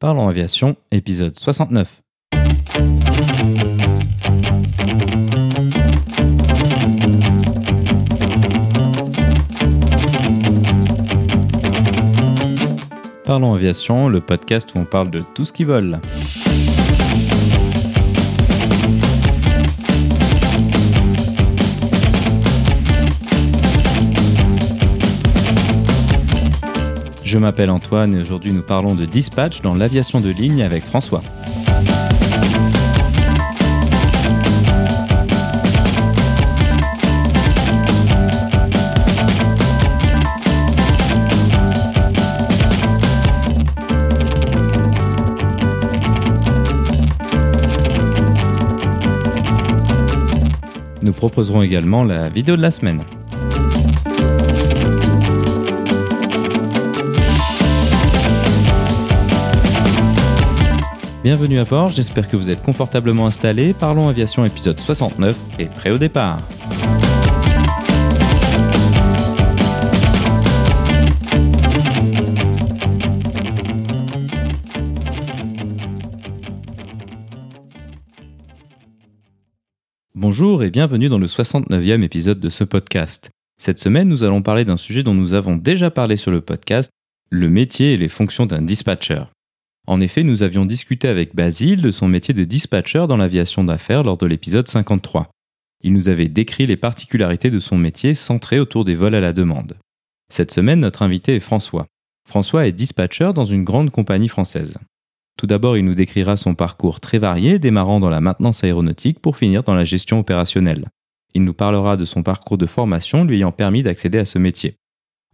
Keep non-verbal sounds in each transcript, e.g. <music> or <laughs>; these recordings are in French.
Parlons Aviation, épisode 69. Parlons Aviation, le podcast où on parle de tout ce qui vole. Je m'appelle Antoine et aujourd'hui nous parlons de dispatch dans l'aviation de ligne avec François. Nous proposerons également la vidéo de la semaine. Bienvenue à bord, j'espère que vous êtes confortablement installés. Parlons Aviation épisode 69 et prêt au départ. Bonjour et bienvenue dans le 69e épisode de ce podcast. Cette semaine, nous allons parler d'un sujet dont nous avons déjà parlé sur le podcast, le métier et les fonctions d'un dispatcher. En effet, nous avions discuté avec Basile de son métier de dispatcher dans l'aviation d'affaires lors de l'épisode 53. Il nous avait décrit les particularités de son métier centré autour des vols à la demande. Cette semaine, notre invité est François. François est dispatcher dans une grande compagnie française. Tout d'abord, il nous décrira son parcours très varié, démarrant dans la maintenance aéronautique pour finir dans la gestion opérationnelle. Il nous parlera de son parcours de formation lui ayant permis d'accéder à ce métier.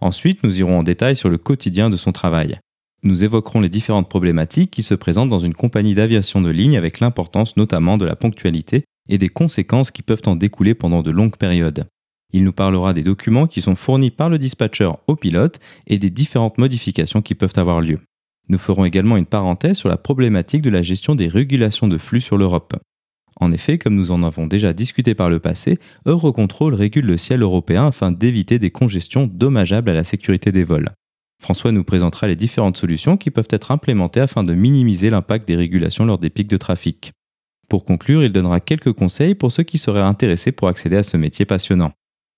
Ensuite, nous irons en détail sur le quotidien de son travail. Nous évoquerons les différentes problématiques qui se présentent dans une compagnie d'aviation de ligne avec l'importance notamment de la ponctualité et des conséquences qui peuvent en découler pendant de longues périodes. Il nous parlera des documents qui sont fournis par le dispatcher au pilote et des différentes modifications qui peuvent avoir lieu. Nous ferons également une parenthèse sur la problématique de la gestion des régulations de flux sur l'Europe. En effet, comme nous en avons déjà discuté par le passé, Eurocontrol régule le ciel européen afin d'éviter des congestions dommageables à la sécurité des vols. François nous présentera les différentes solutions qui peuvent être implémentées afin de minimiser l'impact des régulations lors des pics de trafic. Pour conclure, il donnera quelques conseils pour ceux qui seraient intéressés pour accéder à ce métier passionnant.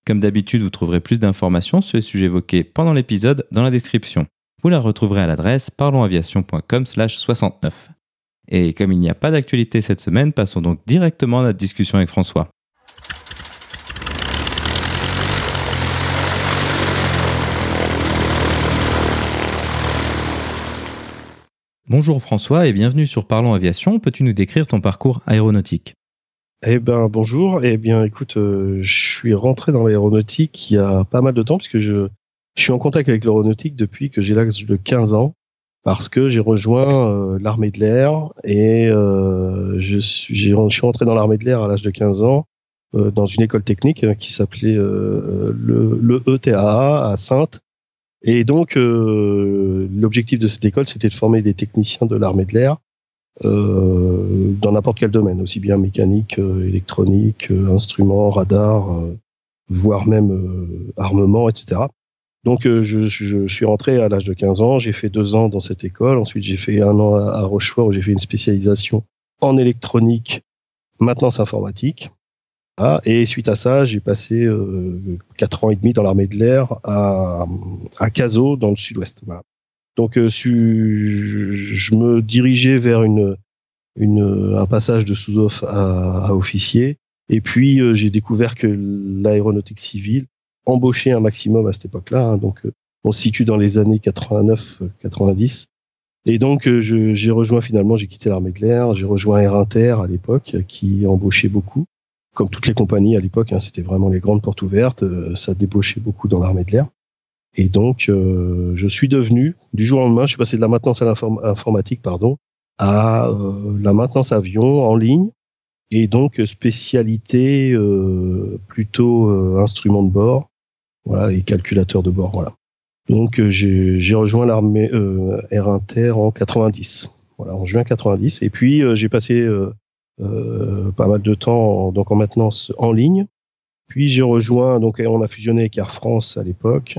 Comme d'habitude, vous trouverez plus d'informations sur les sujets évoqués pendant l'épisode dans la description. Vous la retrouverez à l'adresse parlonsaviation.com/69. Et comme il n'y a pas d'actualité cette semaine, passons donc directement à notre discussion avec François. Bonjour François et bienvenue sur Parlons Aviation. Peux-tu nous décrire ton parcours aéronautique? Eh ben bonjour. Eh bien écoute, euh, je suis rentré dans l'aéronautique il y a pas mal de temps puisque je, suis en contact avec l'aéronautique depuis que j'ai l'âge de 15 ans parce que j'ai rejoint euh, l'armée de l'air et euh, je, suis, rentré dans l'armée de l'air à l'âge de 15 ans dans une école technique qui s'appelait le, le ETA à Sainte et donc, euh, l'objectif de cette école, c'était de former des techniciens de l'armée de l'air euh, dans n'importe quel domaine, aussi bien mécanique, euh, électronique, euh, instruments, radar, voire même armement, etc. Donc, je, je, suis rentré à l'âge de 15 ans, j'ai fait deux ans dans cette école, ensuite j'ai fait un an à Rochefort où j'ai fait une spécialisation en électronique, maintenance informatique. Ah, et suite à ça, j'ai passé euh, quatre ans et demi dans l'armée de l'air à, à dans le sud-ouest. Donc, euh, je me dirigeais vers un passage de sous-off à, à, officier. Et puis, euh, j'ai découvert que l'aéronautique civile embauchait un maximum à cette époque-là. Hein, donc, euh, on se situe dans les années 89-90. Et donc, j'ai rejoint finalement, j'ai quitté l'armée de l'air, j'ai rejoint Air Inter à l'époque, qui embauchait beaucoup comme toutes les compagnies à l'époque, hein, c'était vraiment les grandes portes ouvertes, euh, ça débauchait beaucoup dans l'armée de l'air. Et donc, euh, je suis devenu, du jour au lendemain, je suis passé de la maintenance à informatique, pardon, à euh, la maintenance avion en ligne, et donc spécialité plutôt instrument de bord, voilà, et calculateur de bord, voilà. Donc, j'ai rejoint l'armée Air Inter en 90, voilà, en juin 90, et puis j'ai passé pas mal de temps donc en maintenance en ligne. Puis j'ai rejoint, donc on a fusionné avec Air France à l'époque.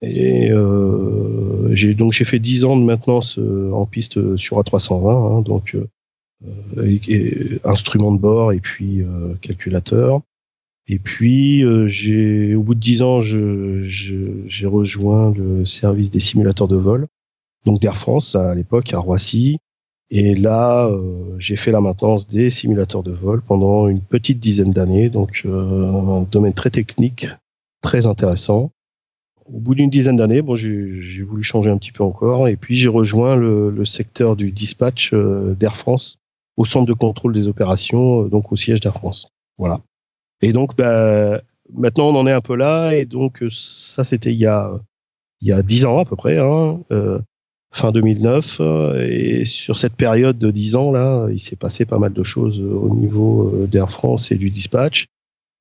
Et euh, j'ai donc j'ai fait 10 ans de maintenance euh, en piste sur A320, hein, donc euh, instrument de bord et puis calculateur. Et puis au bout de 10 ans, j'ai rejoint le service des simulateurs de vol, donc d'Air France à l'époque à Roissy. Et là, j'ai fait la maintenance des simulateurs de vol pendant une petite dizaine d'années, donc un domaine très technique, très intéressant au bout d'une dizaine d'années, bon, j'ai voulu changer un petit peu encore, et puis j'ai rejoint le, le, secteur du dispatch euh, d'Air France au centre de contrôle des opérations, euh, donc au siège d'Air France. Voilà. Et donc, bah, maintenant, on en est un peu là, et donc euh, ça, c'était il y a il y a dix ans à peu près, hein, euh, fin 2009, et sur cette période de dix ans là, il s'est passé pas mal de choses au niveau d'Air France et du dispatch.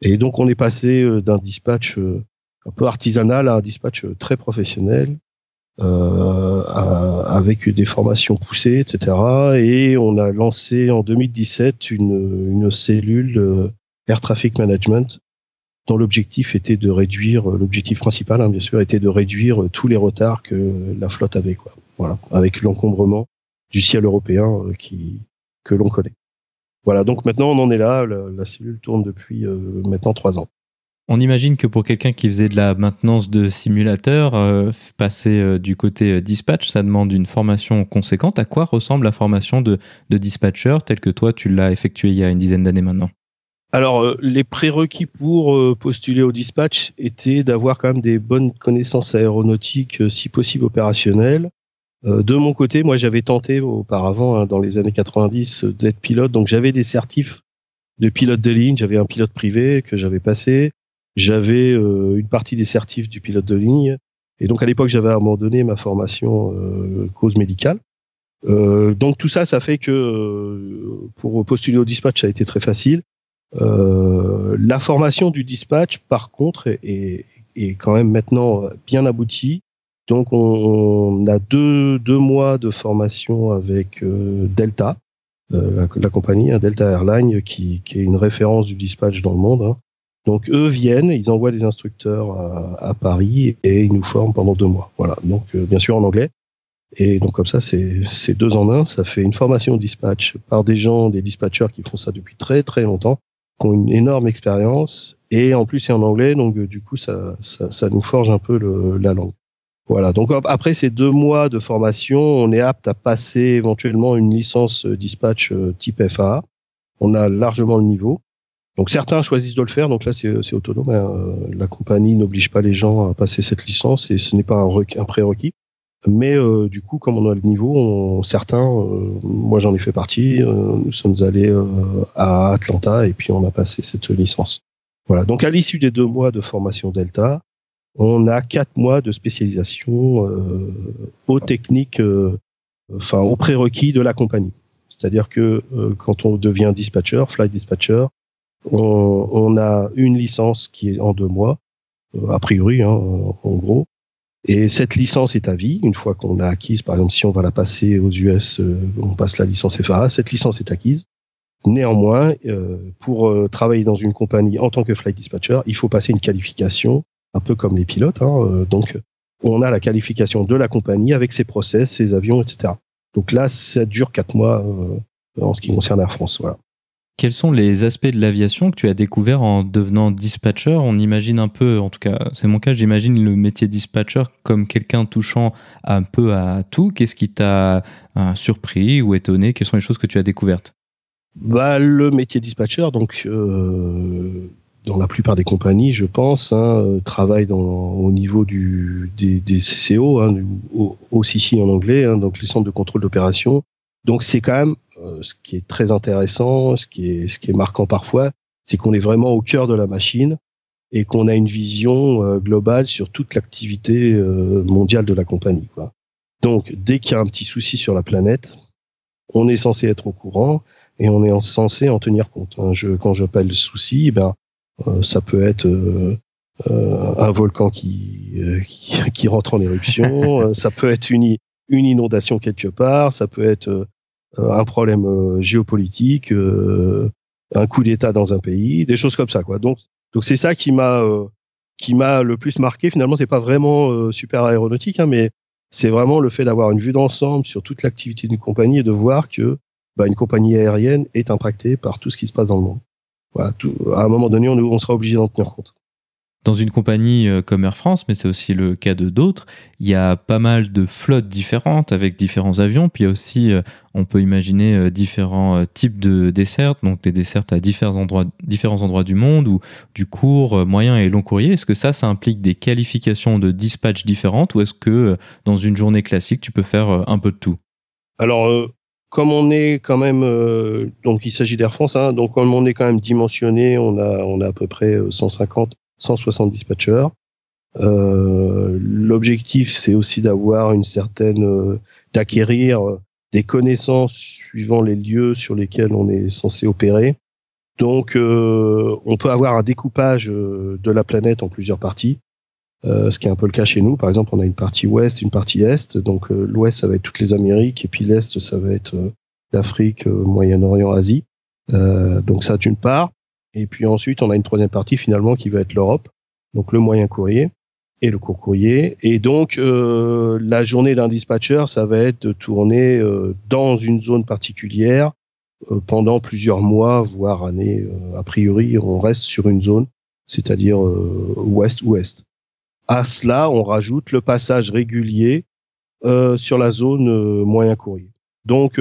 Et donc, on est passé d'un dispatch un peu artisanal un dispatch très professionnel. Euh, avec des formations poussées, etc. Et on a lancé en 2017 une, une cellule euh, Air Traffic Management dont l'objectif était de réduire, l'objectif principal hein, bien sûr était de réduire tous les retards que la flotte avait, quoi. Voilà, avec l'encombrement du ciel européen euh, que l'on connaît. Voilà, donc maintenant on en est là, la, cellule tourne depuis euh, maintenant trois ans. On imagine que pour quelqu'un qui faisait de la maintenance de simulateur, euh, passer euh, du côté euh, dispatch, ça demande une formation conséquente. À quoi ressemble la formation de, dispatcher telle que toi tu l'as effectuée il y a une dizaine d'années maintenant? Alors, les prérequis pour postuler au dispatch étaient d'avoir quand même des bonnes connaissances aéronautiques, si possible opérationnelles. de mon côté, moi, j'avais tenté auparavant, hein, dans les années 90, d'être pilote, donc j'avais des certifs de pilote de ligne. J'avais un pilote privé que j'avais passé j'avais euh, une partie des certifs du pilote de ligne. Et donc à l'époque, j'avais abandonné ma formation euh, cause médicale. Euh, donc tout ça, ça fait que pour postuler au dispatch, ça a été très facile. La formation du dispatch, par contre, est, est, quand même maintenant bien aboutie. Donc on, a deux, deux mois de formation avec Delta, la, la, compagnie hein, Delta Airlines, qui, qui, est une référence du dispatch dans le monde. Hein. Donc eux viennent, ils envoient des instructeurs à, Paris et ils nous forment pendant deux mois. Voilà. Donc euh, bien sûr en anglais. Et donc comme ça, c'est deux en un. Ça fait une formation dispatch par des gens, des dispatchers qui font ça depuis très très longtemps, qui ont une énorme expérience. Et en plus c'est en anglais, donc euh, du coup ça, ça, ça, nous forge un peu le, la langue. Voilà. Donc après ces deux mois de formation, on est apte à passer éventuellement une licence euh, dispatch type FA. On a largement le niveau. Donc certains choisissent de le faire, donc là c'est autonome. Hein. La compagnie n'oblige pas les gens à passer cette licence et ce n'est pas un, un prérequis. Mais euh, du coup, comme on a le niveau, certains, euh, moi j'en ai fait partie, euh, nous sommes allés à Atlanta et puis on a passé cette licence. Voilà. Donc à l'issue des deux mois de formation Delta, on a quatre mois de spécialisation aux techniques, enfin aux prérequis de la compagnie. C'est-à-dire que quand on devient dispatcher, flight dispatcher, on, a une licence qui est en deux mois, euh, a priori, hein, en gros. Et cette licence est à vie. Une fois qu'on l'a acquise, par exemple, si on va la passer aux US, euh, on passe la licence FAA, cette licence est acquise. Néanmoins, euh, pour travailler dans une compagnie en tant que flight dispatcher, il faut passer une qualification, un peu comme les pilotes. Hein, donc, on a la qualification de la compagnie avec ses process, ses avions, etc. Donc là, ça dure quatre mois en ce qui concerne Air France. Voilà. Quels sont les aspects de l'aviation que tu as découvert en devenant dispatcher On imagine un peu, en tout cas c'est mon cas, j'imagine le métier dispatcher comme quelqu'un touchant un peu à tout. Qu'est-ce qui t'a euh, surpris ou étonné? Quelles sont les choses que tu as découvertes? Bah, Le métier dispatcher, donc euh, dans la plupart des compagnies, je pense, hein, euh, travaille au niveau des, CCO, hein, en anglais, hein, donc les centres de contrôle d'opération. Donc c'est quand même euh, ce qui est très intéressant, ce qui est, ce qui est marquant parfois, c'est qu'on est vraiment au cœur de la machine et qu'on a une vision euh, globale sur toute l'activité euh, mondiale de la compagnie. Quoi. Donc, dès qu'il y a un petit souci sur la planète, on est censé être au courant et on est censé en tenir compte. Hein. Je, quand j'appelle souci, eh ben, ça peut être un volcan qui, <laughs> qui, rentre en éruption, ça peut être une, une inondation quelque part, ça peut être euh, un problème euh, géopolitique, euh, un coup d'État dans un pays, des choses comme ça. Quoi. Donc, donc c'est ça qui m'a qui m'a le plus marqué, finalement, c'est pas vraiment super aéronautique, hein, mais c'est vraiment le fait d'avoir une vue d'ensemble sur toute l'activité d'une compagnie et de voir que bah, une compagnie aérienne est impactée par tout ce qui se passe dans le monde. Voilà, à un moment donné, on, on sera obligé d'en tenir compte dans une compagnie euh, comme Air France, mais c'est aussi le cas de d'autres, il y a pas mal de flottes différentes avec différents avions. Puis aussi, euh, on peut imaginer euh, différents types de dessertes, donc des dessertes à différents endroits, différents endroits du monde ou du court, moyen et long courrier. Est-ce que ça, ça implique des qualifications de dispatch différentes ou est-ce que dans une journée classique, tu peux faire un peu de tout? Alors, comme on est quand même, donc il s'agit d'Air France, hein, donc comme on est quand même dimensionné, on a, on a à peu près 150 170 dispatchers. Euh, L'objectif, c'est aussi d'avoir une certaine, euh, d'acquérir des connaissances suivant les lieux sur lesquels on est censé opérer. Donc, euh, on peut avoir un découpage euh, de la planète en plusieurs parties, euh, ce qui est un peu le cas chez nous. Par exemple, on a une partie ouest, une partie est. Donc, euh, l'ouest, ça va être toutes les Amériques, et puis l'est, ça va être l'Afrique, Moyen-Orient, Asie. donc, ça, d'une part. Et puis ensuite, on a une troisième partie finalement qui va être l'Europe, donc le moyen courrier et le court courrier. Et donc, euh, la journée d'un dispatcher, ça va être de euh, dans une zone particulière euh, pendant plusieurs mois, voire années. a priori, on reste sur une zone, c'est-à-dire ouest-ouest. À cela, on rajoute le passage régulier sur la zone moyen courrier. Donc,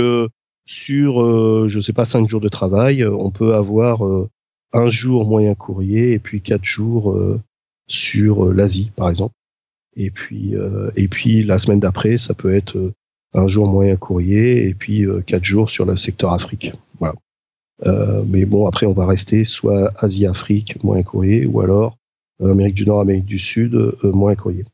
sur, je sais pas, cinq jours de travail, on peut avoir un jour moyen courrier et puis quatre jours euh, sur euh, l'Asie, par exemple. Et puis, euh, et puis la semaine d'après, ça peut être un jour moyen courrier et puis quatre jours sur le secteur Afrique. Voilà. mais bon, après, on va rester soit Asie-Afrique, moyen courrier, ou alors Amérique du Nord, Amérique du Sud, moyen courrier.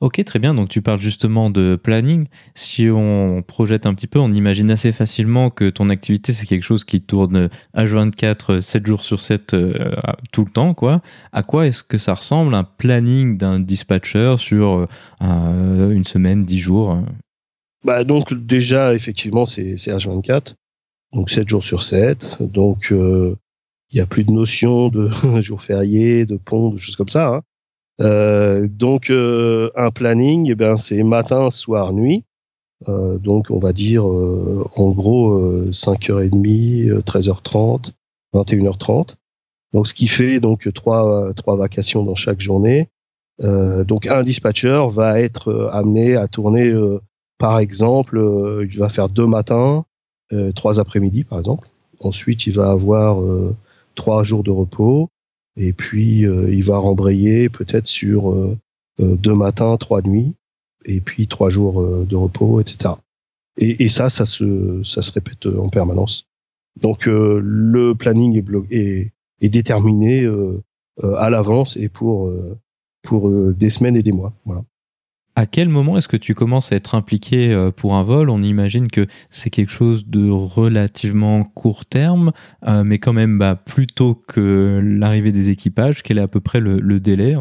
Ok, très bien. Donc tu parles justement de planning. Si on projette un petit peu, on imagine assez facilement que ton activité, c'est quelque chose qui tourne H24, 7 jours sur 7, euh, tout le temps. quoi. À quoi est-ce que ça ressemble un planning d'un dispatcher sur euh, une semaine, 10 jours bah Donc déjà, effectivement, c'est H24. Donc 7 jours sur 7. Donc euh, il n'y a plus de notion de <laughs> jour férié, de pont, de choses comme ça. Hein. Euh, donc euh, un planning, eh ben c'est matin, soir, nuit. Euh, donc on va dire en gros 5h30, 13h30, 21h30. Donc ce qui fait donc trois trois vacations dans chaque journée. donc un dispatcher va être amené à tourner par exemple, il va faire deux matins, trois après-midi par exemple. Ensuite, il va avoir trois jours de repos. Et puis, euh, il va rembrayer peut-être sur euh, euh, deux matins, trois nuits, et puis trois jours de repos, etc. Et, et, ça, ça se, ça se répète en permanence. Donc, le planning est, est, déterminé à l'avance et pour, pour des semaines et des mois. Voilà. À quel moment est-ce que tu commences à être impliqué euh, pour un vol? On imagine que c'est quelque chose de relativement court terme, euh, mais quand même bah, plus tôt que l'arrivée des équipages. Quel est à peu près le, délai?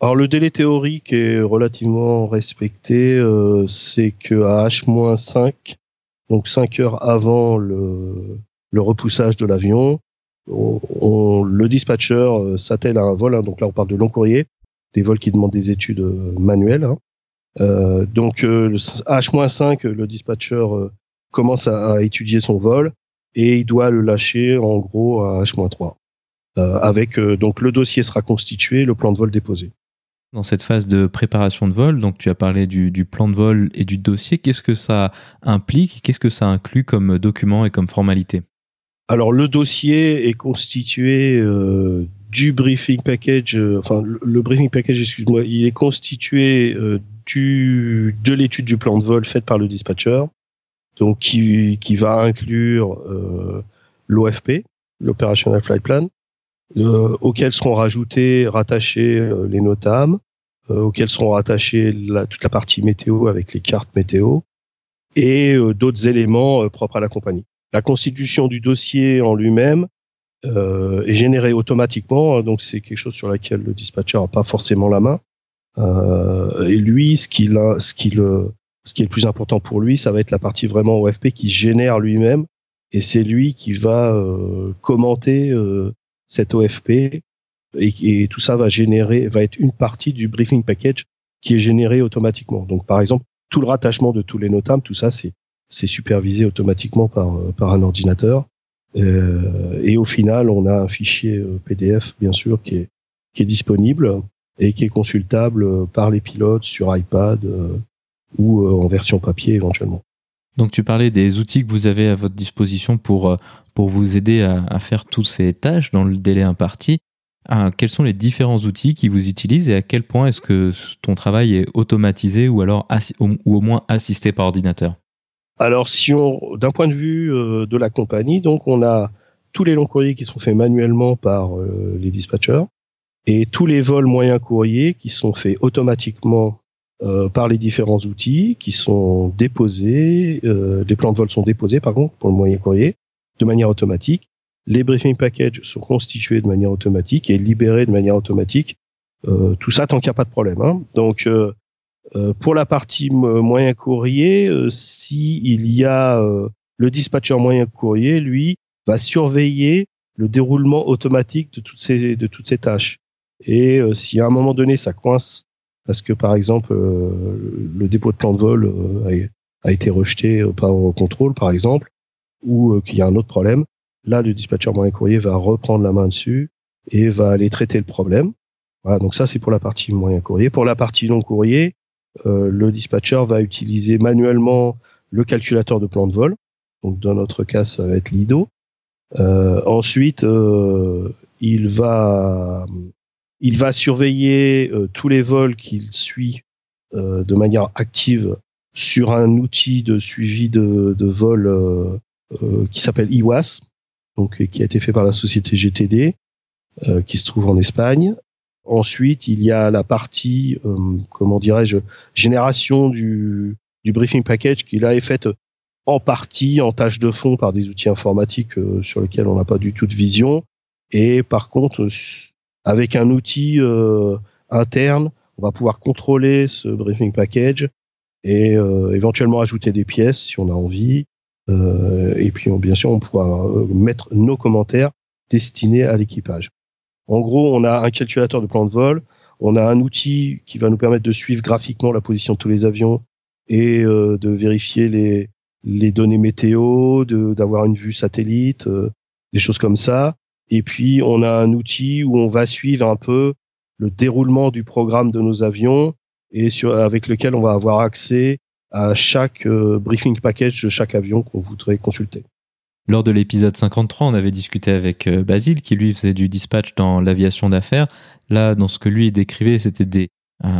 Alors le délai théorique est relativement respecté, euh, c'est que à H-5, donc 5 heures avant le, repoussage de l'avion, le dispatcher s'attelle à un vol, hein, donc là on parle de long courrier, des vols qui demandent des études manuelles. Hein. Euh, donc H-5, le dispatcher euh, commence à, étudier son vol et il doit le lâcher en gros à H-3. Euh, avec donc le dossier sera constitué, le plan de vol déposé. Dans cette phase de préparation de vol, donc tu as parlé du, du plan de vol et du dossier. Qu'est-ce que ça implique Qu'est-ce que ça inclut comme document et comme formalité? Alors le dossier est constitué euh, du briefing package, enfin le, briefing package, excuse-moi, il est constitué euh, du, de l'étude du plan de vol faite par le dispatcher, donc qui, qui va inclure euh, l'OFP, l'Operational Flight Plan, euh, auquel seront rajoutés, rattachés euh, les NOTAM, euh, auxquels seront rattachés la, toute la partie météo avec les cartes météo, et d'autres éléments propres à la compagnie. La constitution du dossier en lui-même est générée automatiquement, hein, donc c'est quelque chose sur laquelle le dispatcher n'a pas forcément la main. Euh, et lui, ce qui a, ce qui le, ce qui est le plus important pour lui, ça va être la partie vraiment OFP qui génère lui-même, et c'est lui qui va euh, commenter euh, cette OFP et, tout ça va générer, va être une partie du briefing package qui est généré automatiquement. Donc, par exemple, tout le rattachement de tous les notables, tout ça, c'est c'est supervisé automatiquement par par un ordinateur. Euh, et au final, on a un fichier euh, PDF, bien sûr, qui est qui est disponible et qui est consultable par les pilotes sur iPad euh, ou en version papier éventuellement. Donc tu parlais des outils que vous avez à votre disposition pour, pour vous aider à, à faire toutes ces tâches dans le délai imparti. Ah, quels sont les différents outils qui vous utilisent et à quel point est-ce que ton travail est automatisé ou alors ou au moins assisté par ordinateur? Alors, si on, d'un point de vue euh, de la compagnie, donc on a tous les longs courriers qui sont faits manuellement par euh, les dispatchers et tous les vols moyens courriers qui sont faits automatiquement euh, par les différents outils qui sont déposés, les plans de vol sont déposés par contre pour le moyen courrier de manière automatique les briefing packages sont constitués de manière automatique et libérés de manière automatique. Euh, tout ça tant qu'il n'y a pas de problème. Hein. Donc euh, euh, pour la partie moyen courrier, si il y a le dispatcher moyen courrier, lui va surveiller le déroulement automatique de toutes ces de toutes ces tâches. Et si à un moment donné ça coince parce que par exemple le dépôt de plan de vol a, été rejeté par contrôle par exemple ou qu'il y a un autre problème, Là, le dispatcher moyen courrier va reprendre la main dessus et va aller traiter le problème. Voilà, donc ça c'est pour la partie moyen courrier. Pour la partie long courrier, euh, le dispatcher va utiliser manuellement le calculateur de plan de vol. Donc dans notre cas, ça va être Lido. Euh, ensuite, euh, il va il va surveiller euh, tous les vols qu'il suit euh, de manière active sur un outil de suivi de, vol euh, qui s'appelle IWAS donc qui a été fait par la société GTD, euh, qui se trouve en Espagne. Ensuite, il y a la partie, euh, comment dirais-je, génération du, briefing package qui là est faite en partie en tâche de fond par des outils informatiques euh, sur lesquels on n'a pas du tout de vision. Et par contre, avec un outil interne, on va pouvoir contrôler ce briefing package et éventuellement ajouter des pièces si on a envie, euh, et puis, bien sûr, on pourra euh, mettre nos commentaires destinés à l'équipage. En gros, on a un calculateur de plan de vol, on a un outil qui va nous permettre de suivre graphiquement la position de tous les avions et euh, de vérifier les, données météo, d'avoir une vue satellite, des choses comme ça. Et puis, on a un outil où on va suivre un peu le déroulement du programme de nos avions et avec lequel on va avoir accès à chaque euh, briefing package de chaque avion qu'on voudrait consulter. Lors de l'épisode 53, on avait discuté avec euh, Basile, qui lui faisait du dispatch dans l'aviation d'affaires. Là, dans ce que lui décrivait, c'était des,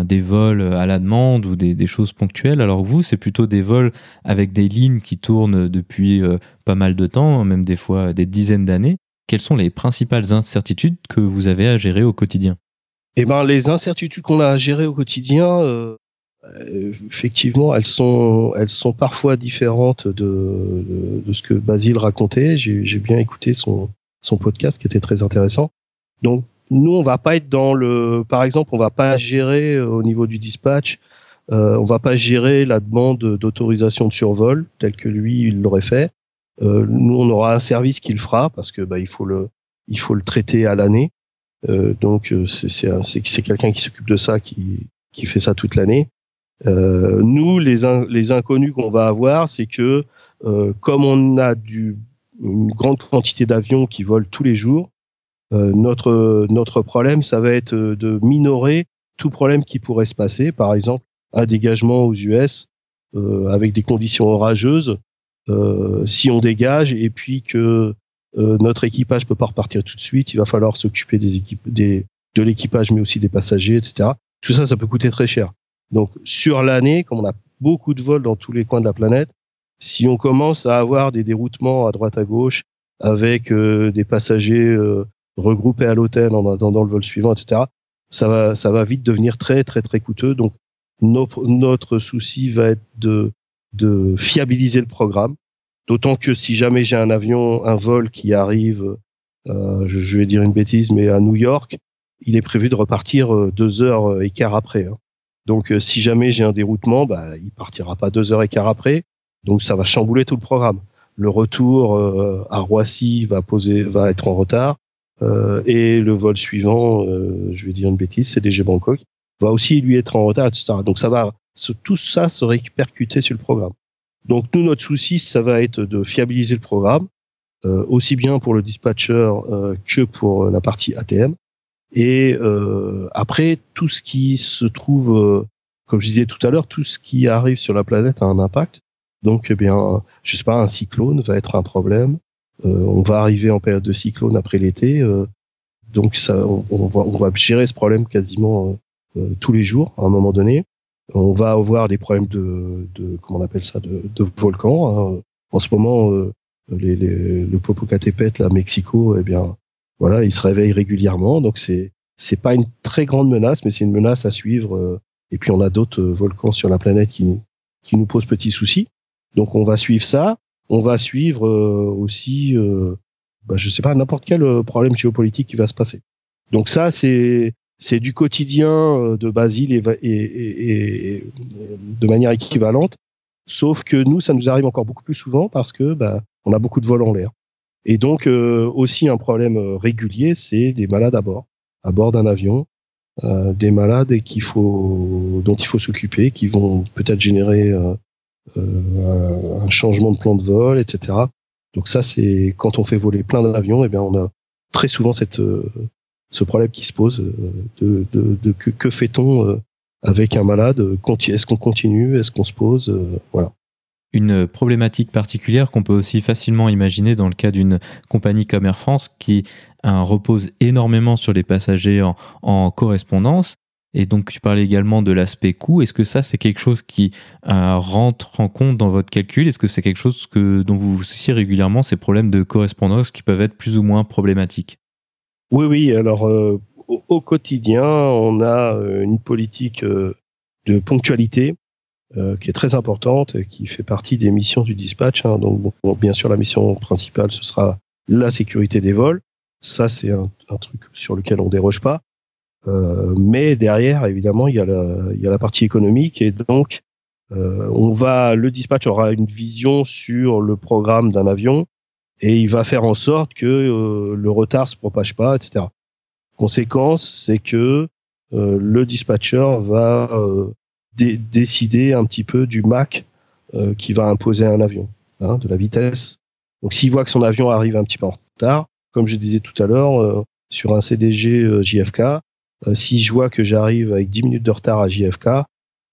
des vols à la demande ou des, choses ponctuelles. Alors vous, c'est plutôt des vols avec des lignes qui tournent depuis euh, pas mal de temps, même des fois des dizaines d'années. Quelles sont les principales incertitudes que vous avez à gérer au quotidien? Eh ben, les incertitudes qu'on a à gérer au quotidien, euh, effectivement, elles sont, elles sont parfois différentes de, de, ce que Basile racontait. J'ai bien écouté son, son podcast qui était très intéressant. Donc, nous, on va pas être dans le, par exemple, on va pas gérer euh, au niveau du dispatch, euh, on va pas gérer la demande d'autorisation de survol tel que lui il l'aurait fait. Euh, nous, on aura un service qui le fera parce que bah, il faut le, il faut le traiter à l'année. Euh, donc, c'est quelqu'un qui s'occupe de ça, qui, qui fait ça toute l'année. Euh, nous, les, inconnus qu'on va avoir, c'est que euh, comme on a une grande quantité d'avions qui volent tous les jours, euh, notre, notre problème, ça va être de minorer tout problème qui pourrait se passer. Par exemple, un dégagement aux US avec des conditions orageuses. si on dégage et puis que notre équipage peut pas repartir tout de suite, il va falloir s'occuper de l'équipage, mais aussi des passagers, etc. Tout ça, ça peut coûter très cher. Donc sur l'année, comme on a beaucoup de vols dans tous les coins de la planète, si on commence à avoir des déroutements à droite à gauche avec euh, des passagers euh, regroupés à l'hôtel en attendant le vol suivant, etc., ça va, ça va vite devenir très très très coûteux. Donc notre, souci va être de, fiabiliser le programme. D'autant que si jamais j'ai un avion, un vol qui arrive, euh, je, vais dire une bêtise, mais à New York, il est prévu de repartir deux heures et quart après. Hein. Donc, euh, si jamais j'ai un déroutement, bah, il partira pas deux heures et quart après. Donc, ça va chambouler tout le programme. Le retour euh, à Roissy va poser, va être en retard. et le vol suivant, je vais dire une bêtise, c'est DG Bangkok, va aussi lui être en retard, etc. Donc ça va, tout ça se répercuter sur le programme. Donc nous, notre souci, ça va être de fiabiliser le programme, euh, aussi bien pour le dispatcher euh, que pour la partie ATM. Et euh, après, tout ce qui se trouve, comme je disais tout à l'heure, tout ce qui arrive sur la planète a un impact. Donc, eh bien, je sais pas, un cyclone va être un problème. on va arriver en période de cyclone après l'été. donc, ça, on, va, on va gérer ce problème quasiment tous les jours à un moment donné. On va avoir des problèmes de, de comment on appelle ça, de, de volcans. Hein. En ce moment, euh, les, les, le Popocatépetl à Mexico, eh bien, voilà, il se réveille régulièrement. Donc c'est c'est pas une très grande menace, mais c'est une menace à suivre. Euh. Et puis on a d'autres euh, volcans sur la planète qui qui nous posent petits soucis. Donc on va suivre ça. On va suivre aussi, euh, bah, je sais pas, n'importe quel problème géopolitique qui va se passer. Donc ça, c'est c'est du quotidien de Basile et, et, et, de manière équivalente. Sauf que nous, ça nous arrive encore beaucoup plus souvent parce que bah, on a beaucoup de vols en l'air. Et donc euh, aussi un problème euh, régulier, c'est des malades à bord, à bord d'un avion, euh, des malades qu'il faut, dont il faut s'occuper, qui vont peut-être générer un changement de plan de vol, etc. Donc ça, c'est quand on fait voler plein d'avions, eh bien on a très souvent cette ce problème qui se pose euh, de, que, fait-on euh, avec un malade Est-ce qu'on continue Est-ce qu'on se pose Voilà une problématique particulière qu'on peut aussi facilement imaginer dans le cas d'une compagnie comme Air France qui repose énormément sur les passagers en, correspondance. Et donc tu parlais également de l'aspect coût. Est-ce que ça c'est quelque chose qui rentre en compte dans votre calcul? Est-ce que c'est quelque chose que, dont vous vous souciez régulièrement, ces problèmes de correspondance qui peuvent être plus ou moins problématiques? Oui, oui. Alors, euh, au, quotidien, on a euh, une politique euh, de ponctualité qui est très importante, et qui fait partie des missions du dispatch. Hein. Donc, bien sûr, la mission principale, ce sera la sécurité des vols. Ça, c'est un, truc sur lequel on déroge pas. mais derrière, évidemment, il y, a la, il y a la partie économique et donc on va, le dispatch aura une vision sur le programme d'un avion et il va faire en sorte que euh, le retard se propage pas, etc. Conséquence, c'est que euh, le dispatcher va euh, décider un petit peu du Mac qui va imposer un avion, hein, de la vitesse. Donc s'il voit que son avion arrive un petit peu en retard, comme je disais tout à l'heure, sur un CDG JFK, si je vois que j'arrive avec 10 minutes de retard à JFK,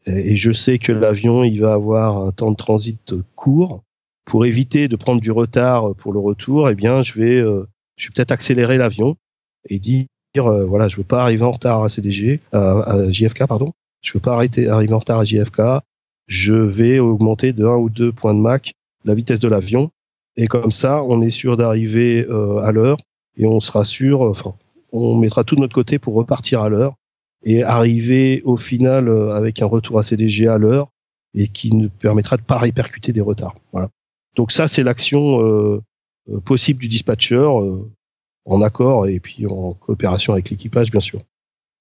et, je sais que l'avion il va avoir un temps de transit court, pour éviter de prendre du retard pour le retour, eh bien, je vais, euh, vais peut-être accélérer l'avion et dire, euh, voilà, je veux pas arriver en retard à CDG, à, JFK, pardon. Je veux pas arrêter, arriver en retard à JFK. Je vais augmenter de 1 ou 2 points de Mach la vitesse de l'avion. Et comme ça, on est sûr d'arriver euh, à l'heure et on sera sûr, enfin, on mettra tout de notre côté pour repartir à l'heure et arriver au final avec un retour à CDG à l'heure et qui nous permettra de pas répercuter des retards. Voilà. Donc ça, c'est l'action euh, euh, possible du dispatcher euh, en accord et puis en coopération avec l'équipage, bien sûr.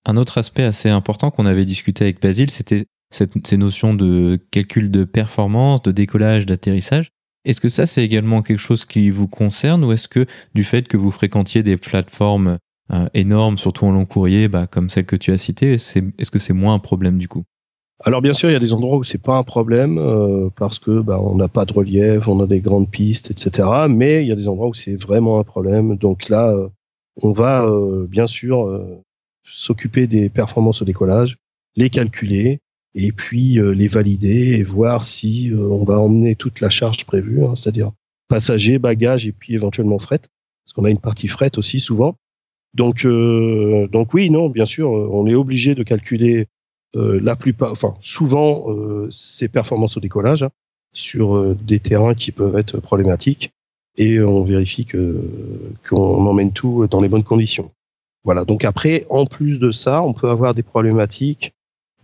Un autre aspect assez important qu'on avait discuté avec Basile, c'était ces notions de calcul de performance, de décollage, d'atterrissage. Est-ce que ça, c'est également quelque chose qui vous concerne ou est-ce que du fait que vous fréquentiez des plateformes énormes, surtout en long courrier, bah, comme celle que tu as citée, est-ce que c'est moins un problème du coup? Alors bien sûr, il y a des endroits où c'est pas un problème euh, parce que bah, on n'a pas de relief, on a des grandes pistes, etc. Mais il y a des endroits où c'est vraiment un problème. Donc là, euh, on va euh, bien sûr s'occuper des performances au décollage, les calculer et puis les valider et voir si on va emmener toute la charge prévue, hein, c'est-à-dire passagers, bagages et puis éventuellement fret, parce qu'on a une partie fret aussi souvent. Donc, donc oui, non, bien sûr, on est obligé de calculer euh, la plupart, enfin souvent, euh, c'est performance au décollage hein, sur euh, des terrains qui peuvent être problématiques et on vérifie qu'on emmène tout dans les bonnes conditions. Voilà. Donc après, en plus de ça, on peut avoir des problématiques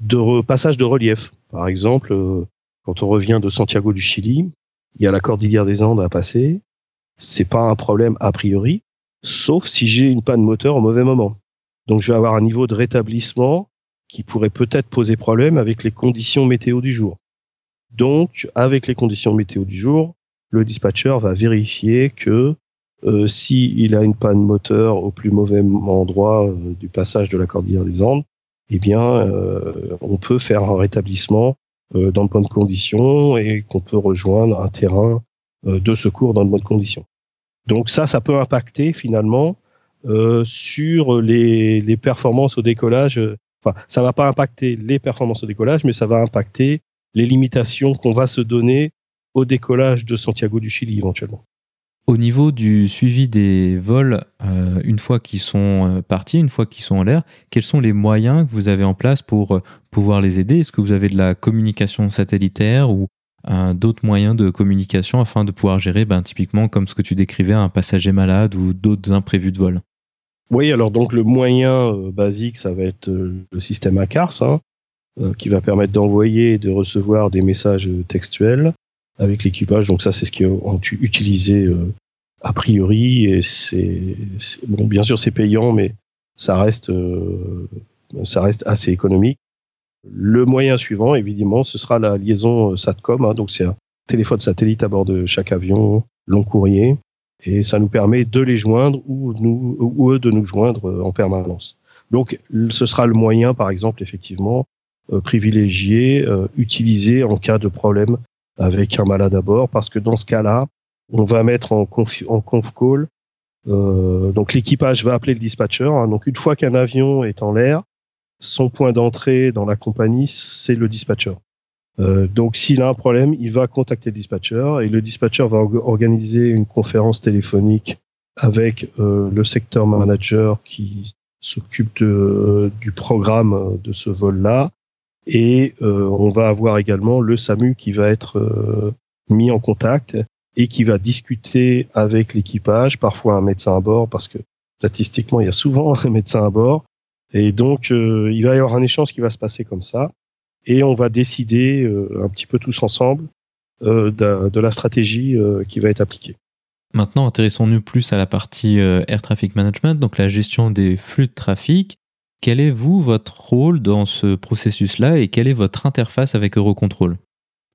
de passage de relief. Par exemple, quand on revient de Santiago du Chili, il y a la cordillère des Andes à passer. C'est pas un problème a priori, sauf si j'ai une panne moteur au mauvais moment. Donc je vais avoir un niveau de rétablissement qui pourrait peut-être poser problème avec les conditions météo du jour. Donc, avec les conditions météo du jour, le dispatcher va vérifier que euh, s'il a une panne moteur au plus mauvais endroit du passage de la cordillère des Andes, eh bien, on peut faire un rétablissement dans de bonnes conditions et qu'on peut rejoindre un terrain de secours dans de bonnes conditions. Donc ça, ça peut impacter finalement sur les, les, performances au décollage. Enfin, ça va pas impacter les performances au décollage, mais ça va impacter les limitations qu'on va se donner au décollage de Santiago du Chili éventuellement. Au niveau du suivi des vols, euh, une fois qu'ils sont euh, partis, une fois qu'ils sont en l'air, quels sont les moyens que vous avez en place pour euh, pouvoir les aider? Est-ce que vous avez de la communication satellitaire ou d'autres moyens de communication afin de pouvoir gérer ben, typiquement comme ce que tu décrivais, un passager malade ou d'autres imprévus de vol? Oui, alors donc le moyen basique, ça va être le système ACARS, hein, qui va permettre d'envoyer et de recevoir des messages textuels avec l'équipage. Donc ça, c'est ce qui est utilisé euh, a priori. Et c'est bon, bien sûr, c'est payant, mais ça reste, euh, ça reste assez économique. Le moyen suivant, évidemment, ce sera la liaison euh, Satcom. Hein, donc c'est un téléphone satellite à bord de chaque avion, long courrier, et ça nous permet de les joindre ou, nous, ou eux de nous joindre en permanence. Donc ce sera le moyen, par exemple, effectivement, privilégié, utilisé en cas de problème avec un malade à bord, parce que dans ce cas-là, on va mettre en conf, en conf call. Euh, donc l'équipage va appeler le dispatcher. Hein. donc une fois qu'un avion est en l'air, son point d'entrée dans la compagnie, c'est le dispatcher. Euh, donc s'il a un problème, il va contacter le dispatcher et le dispatcher va organiser une conférence téléphonique avec euh, le secteur manager qui s'occupe du programme de ce vol-là et euh, on va avoir également le SAMU qui va être euh, mis en contact et qui va discuter avec l'équipage, parfois un médecin à bord, parce que statistiquement, il y a souvent <laughs> un médecin à bord. Et donc, euh, il va y avoir un échange qui va se passer comme ça. Et on va décider un petit peu tous ensemble de, de, la stratégie qui va être appliquée. Maintenant, intéressons-nous plus à la partie Air Traffic Management, donc la gestion des flux de trafic. Quel est, vous, votre rôle dans ce processus-là et quelle est votre interface avec Eurocontrol?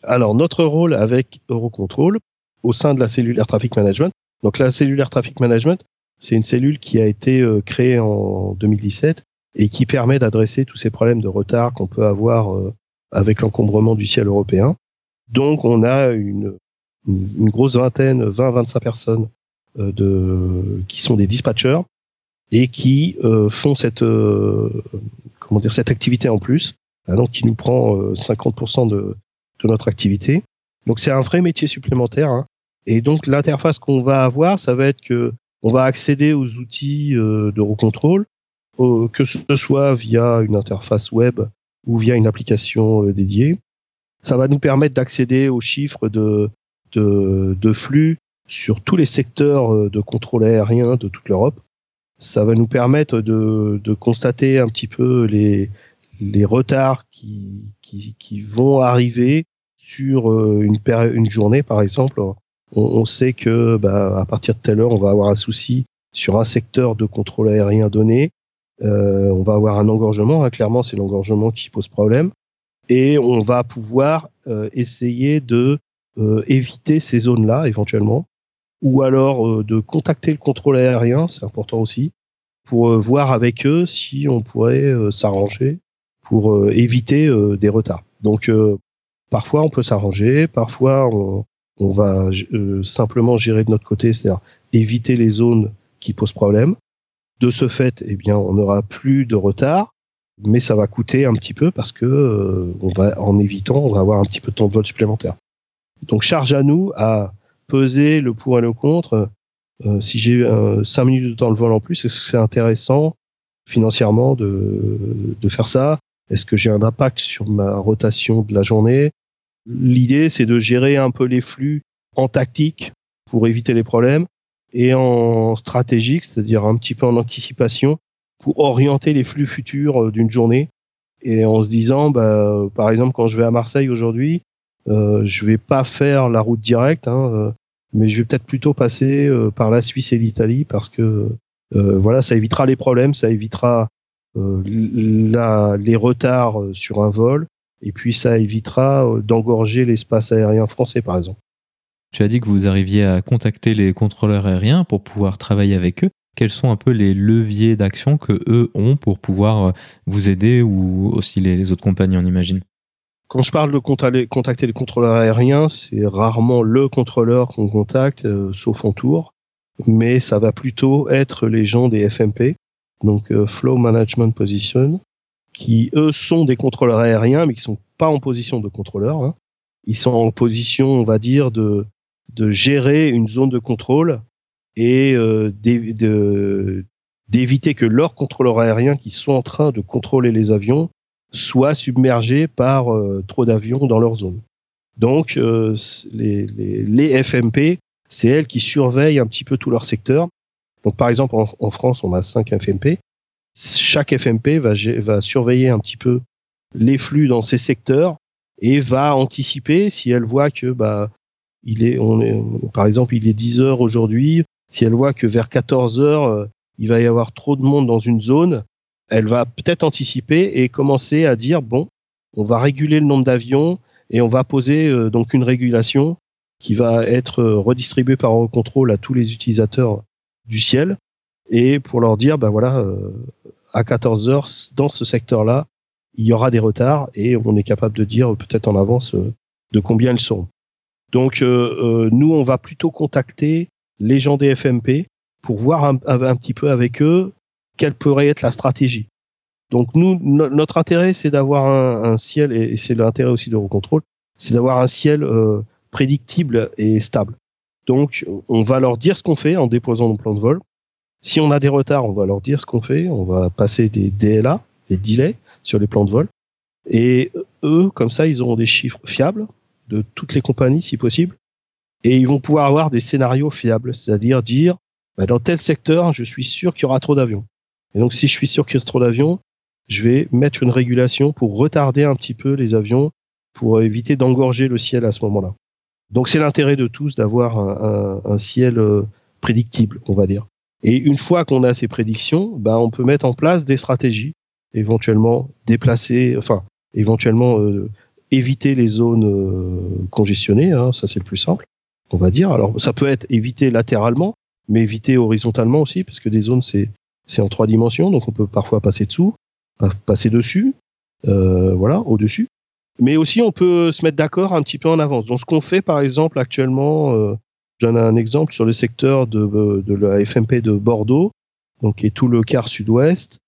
Alors, notre rôle avec Eurocontrol, au sein de la cellule Air Traffic Management, donc la cellule Air Traffic Management, c'est une cellule qui a été euh, créée en 2017 et qui permet d'adresser tous ces problèmes de retard qu'on peut avoir euh, avec l'encombrement du ciel européen. Donc, on a une, grosse vingtaine, 20-25 personnes euh, qui sont des dispatchers et qui euh, font cette euh, comment dire cette activité en plus, hein, donc qui nous prend 50% euh, de, de notre activité. Donc c'est un vrai métier supplémentaire. Hein. Et donc l'interface qu'on va avoir, ça va être que on va accéder aux outils de recontrôle, que ce soit via une interface web ou via une application dédiée. Ça va nous permettre d'accéder aux chiffres de, de, de flux sur tous les secteurs de contrôle aérien de toute l'Europe ça va nous permettre de, de constater un petit peu les, les retards qui, qui, qui vont arriver sur euh, une, une journée, par exemple. On, on sait que bah, à partir de telle heure, on va avoir un souci sur un secteur de contrôle aérien donné. Euh, on va avoir un engorgement. Hein, clairement, c'est l'engorgement qui pose problème. Et on va pouvoir euh, essayer de euh, éviter ces zones-là éventuellement ou alors euh, de contacter le contrôle aérien, c'est important aussi, pour euh, voir avec eux si on pourrait euh, s'arranger pour éviter des retards. Donc parfois on peut s'arranger, parfois on, on va simplement gérer de notre côté, c'est-à-dire éviter les zones qui posent problème. De ce fait, eh bien, on n'aura plus de retard, mais ça va coûter un petit peu parce que on va, en évitant, on va avoir un petit peu de temps de vol supplémentaire. Donc charge à nous à peser le pour et le contre. Euh, si j'ai 5 minutes de temps de vol en plus, est-ce que c'est intéressant financièrement de, de faire ça? Est-ce que j'ai un impact sur ma rotation de la journée? L'idée, c'est de gérer un peu les flux en tactique pour éviter les problèmes et en stratégique, c'est-à-dire un petit peu en anticipation pour orienter les flux futurs euh, d'une journée et en se disant, bah, par exemple, quand je vais à Marseille aujourd'hui, euh, je vais pas faire la route directe. Hein, euh, mais je vais peut-être plutôt passer euh, par la Suisse et l'Italie parce que euh, voilà, ça évitera les problèmes, ça évitera euh, la, les retards sur un vol, et puis ça évitera d'engorger l'espace aérien français, par exemple. Tu as dit que vous arriviez à contacter les contrôleurs aériens pour pouvoir travailler avec eux. Quels sont un peu les leviers d'action que eux ont pour pouvoir vous aider ou aussi les autres compagnies, on imagine? Quand je parle de contacter les contrôleurs aériens, c'est rarement le contrôleur qu'on contacte, euh, sauf en tour, mais ça va plutôt être les gens des FMP, donc euh, Flow Management Position, qui eux sont des contrôleurs aériens, mais qui sont pas en position de contrôleur. Hein. Ils sont en position, on va dire, de, de gérer une zone de contrôle et euh, d'éviter que leurs contrôleurs aériens qui sont en train de contrôler les avions soient submergés par euh, trop d'avions dans leur zone. Donc euh, les, les, les, FMP, c'est elles qui surveillent un petit peu tout leur secteur. Donc par exemple en, en France, on a 5 FMP. Chaque FMP va, va surveiller un petit peu les flux dans ces secteurs et va anticiper si elle voit que bah il est on est par exemple il est 10 heures aujourd'hui si elle voit que vers 14 heures euh, il va y avoir trop de monde dans une zone elle va peut-être anticiper et commencer à dire bon, on va réguler le nombre d'avions et on va poser euh, donc une régulation qui va être euh, redistribuée par contrôle à tous les utilisateurs du ciel et pour leur dire ben voilà euh, à 14 heures dans ce secteur-là il y aura des retards et on est capable de dire peut-être en avance de combien ils seront. Donc nous on va plutôt contacter les gens des FMP pour voir un petit peu avec eux quelle pourrait être la stratégie. Donc nous, notre intérêt, c'est d'avoir un, ciel, et, c'est l'intérêt aussi de Recontrol, c'est d'avoir un ciel euh, prédictible et stable. Donc on va leur dire ce qu'on fait en déposant nos plans de vol. Si on a des retards, on va leur dire ce qu'on fait. On va passer des DLA, des delays sur les plans de vol. Et eux, comme ça, ils auront des chiffres fiables de toutes les compagnies, si possible. Et ils vont pouvoir avoir des scénarios fiables, c'est-à-dire dire, bah, dans tel secteur, je suis sûr qu'il y aura trop d'avions. Et donc, si je suis sûr qu'il y a trop d'avions, je vais mettre une régulation pour retarder un petit peu les avions, pour éviter d'engorger le ciel à ce moment-là. Donc, c'est l'intérêt de tous d'avoir un, ciel euh, prédictible, on va dire. Et une fois qu'on a ces prédictions, ben, on peut mettre en place des stratégies, éventuellement déplacer, enfin, éventuellement euh, éviter les zones euh, congestionnées, hein, ça c'est le plus simple, on va dire. Alors, ça peut être éviter latéralement, mais éviter horizontalement aussi, parce que des zones, c'est c'est en trois dimensions, donc on peut parfois passer dessous, passer dessus, euh, voilà, au-dessus. Mais aussi, on peut se mettre d'accord un petit peu en avance. Donc, ce qu'on fait, par exemple, actuellement, euh, je donne un exemple sur le secteur de, de la FMP de Bordeaux, donc qui est tout le quart sud-ouest.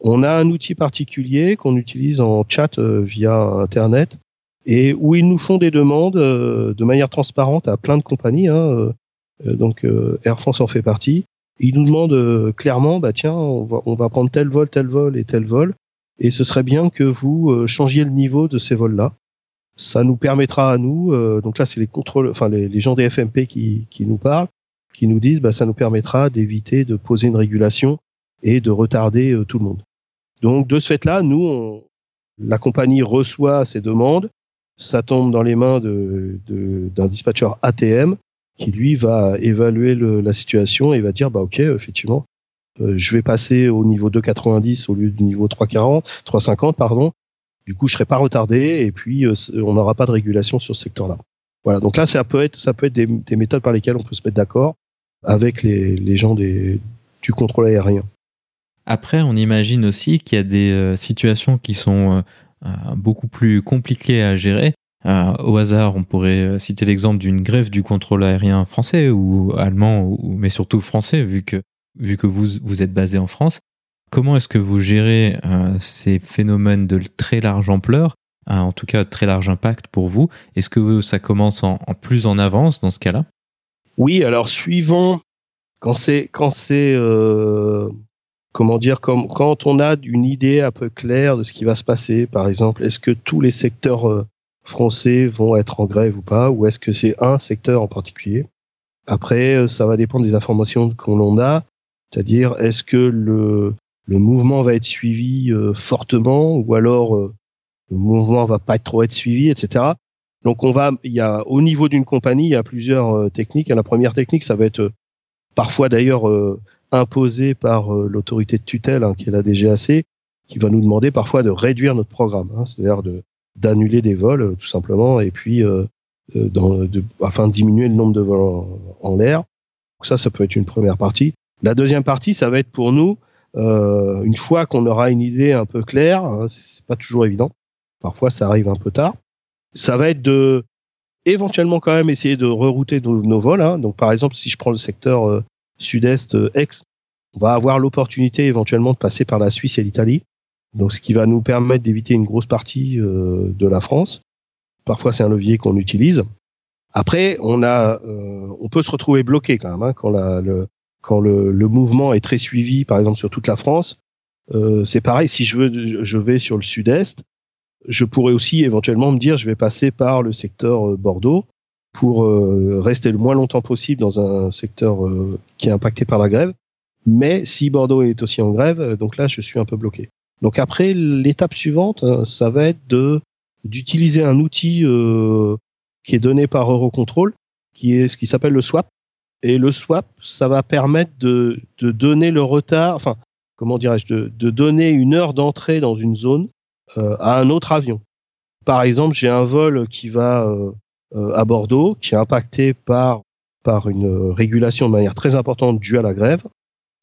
On a un outil particulier qu'on utilise en chat euh, via Internet et où ils nous font des demandes euh, de manière transparente à plein de compagnies. Hein, euh, donc Air France en fait partie il nous demande euh, clairement, bah tiens, on va, on va prendre tel vol, tel vol et tel vol, et ce serait bien que vous euh, changiez le niveau de ces vols-là. Ça nous permettra à nous, euh, donc là c'est les contrôles, enfin les, gens des FMP qui, qui nous parlent, qui nous disent, bah ça nous permettra d'éviter de poser une régulation et de retarder tout le monde. Donc de ce fait-là, nous, on, la compagnie reçoit ces demandes, ça tombe dans les mains de, d'un dispatcher ATM qui lui va évaluer la situation et va dire bah ok effectivement euh, je vais passer au niveau 2,90 au lieu du niveau 3,40 3,50 pardon. Du coup je serai pas retardé et puis euh, on n'aura pas de régulation sur ce secteur là voilà. Donc là ça peut être ça peut être des, des méthodes par lesquelles on peut se mettre d'accord avec les, les gens des, du contrôle aérien. Après on imagine aussi qu'il y a des euh, situations qui sont beaucoup plus compliquées à gérer euh, au hasard, on pourrait euh, citer l'exemple d'une grève du contrôle aérien français ou allemand, mais surtout français, vu que, vu que vous, vous êtes basé en France. Comment est-ce que vous gérez euh, ces phénomènes de très large ampleur, en tout cas très large impact pour vous? Est-ce que ça commence en, en, plus en avance dans ce cas-là? Oui, alors suivant, quand c'est quand c'est comment dire, comme, quand on a une idée un peu claire de ce qui va se passer, par exemple, est-ce que tous les secteurs français vont être en grève ou pas, ou est-ce que c'est un secteur en particulier? Après, euh, ça va dépendre des informations qu'on a, c'est-à-dire est-ce que le, le mouvement va être suivi euh, fortement, ou alors euh, le mouvement va pas trop être suivi, etc. Donc on va, il y a au niveau d'une compagnie, il y a plusieurs techniques. la première technique, ça va être parfois d'ailleurs imposé par l'autorité de tutelle, hein, qui est la DGAC, qui va nous demander parfois de réduire notre programme, hein, c'est-à-dire de d'annuler des vols tout simplement et puis euh, afin de diminuer le nombre de vols en, l'air. Ça, ça peut être une première partie. La deuxième partie, ça va être pour nous, une fois qu'on aura une idée un peu claire, hein, c'est pas toujours évident, parfois ça arrive un peu tard, ça va être de éventuellement quand même essayer de rerouter nos, vols. Hein. Donc par exemple, si je prends le secteur euh, sud-est euh, on va avoir l'opportunité éventuellement de passer par la Suisse et l'Italie. Donc ce qui va nous permettre d'éviter une grosse partie euh, de la France. Parfois c'est un levier qu'on utilise. Après, on a, on peut se retrouver bloqué quand même hein, quand, le, quand le, mouvement est très suivi, par exemple sur toute la France. c'est pareil, si je veux, je vais sur le sud-est, je pourrais aussi éventuellement me dire je vais passer par le secteur euh, Bordeaux pour euh, rester le moins longtemps possible dans un secteur euh, qui est impacté par la grève. Mais si Bordeaux est aussi en grève, donc là je suis un peu bloqué. Donc après l'étape suivante, ça va être de d'utiliser un outil qui est donné par Eurocontrol, qui est ce qui s'appelle le swap. Et le swap, ça va permettre de, de donner le retard, enfin comment dirais-je, de, de donner une heure d'entrée dans une zone euh, à un autre avion. Par exemple, j'ai un vol qui va euh, euh, à Bordeaux, qui est impacté par, par une régulation de manière très importante due à la grève.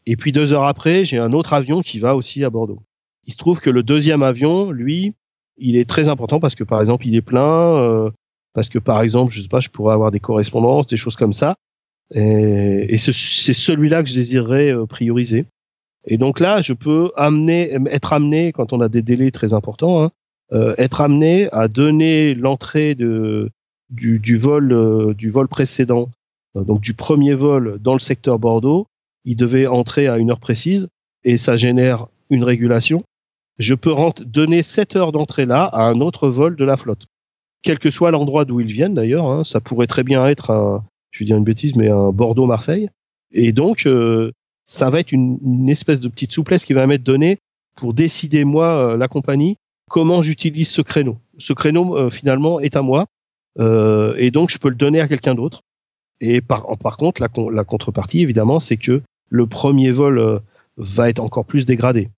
Et puis deux heures après, j'ai un autre avion qui va aussi à Bordeaux. Il se trouve que le deuxième avion, lui, il est très important parce que par exemple, il est plein, parce que par exemple, je sais pas, je pourrais avoir des correspondances, des choses comme ça. Et, c'est celui-là que je désirerais prioriser. Et donc là, je peux amener, être amené, quand on a des délais très importants, hein, euh, être amené à donner l'entrée du, vol, euh, du vol précédent, euh, donc du premier vol dans le secteur Bordeaux. Il devait entrer à une heure précise et ça génère une régulation. Je peux donner cette heure d'entrée là à un autre vol de la flotte, quel que soit l'endroit d'où ils viennent d'ailleurs. Hein, ça pourrait très bien être un, je vais dire une bêtise, mais un Bordeaux-Marseille. Et donc, euh, ça va être une, espèce de petite souplesse qui va m'être donnée pour décider, moi, euh, la compagnie, comment j'utilise ce créneau. Ce créneau, euh, finalement, est à moi. Euh, et donc, je peux le donner à quelqu'un d'autre. Et par, par contre, la, la contrepartie, évidemment, c'est que le premier vol va être encore plus dégradé.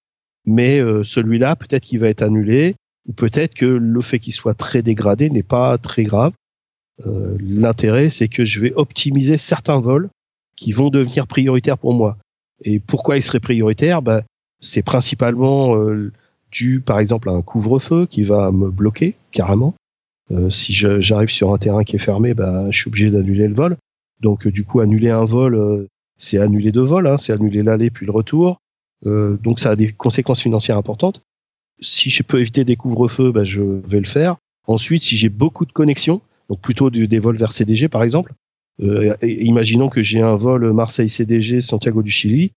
Mais celui-là, peut-être qu'il va être annulé, ou peut-être que le fait qu'il soit très dégradé n'est pas très grave. L'intérêt, c'est que je vais optimiser certains vols qui vont devenir prioritaires pour moi. Et pourquoi il serait prioritaire bah, C'est principalement euh, dû, par exemple, à un couvre-feu qui va me bloquer carrément. Euh, si j'arrive sur un terrain qui est fermé, bah, je suis obligé d'annuler le vol. Donc, du coup, annuler un vol, euh, c'est annuler deux vols, hein, c'est annuler l'aller puis le retour. Donc, ça a des conséquences financières importantes. Si je peux éviter des couvre-feux, bah, je vais le faire. Ensuite, si j'ai beaucoup de connexions, donc plutôt des vols vers CDG par exemple, euh, imaginons que j'ai un vol Marseille-CDG, Santiago du Chili.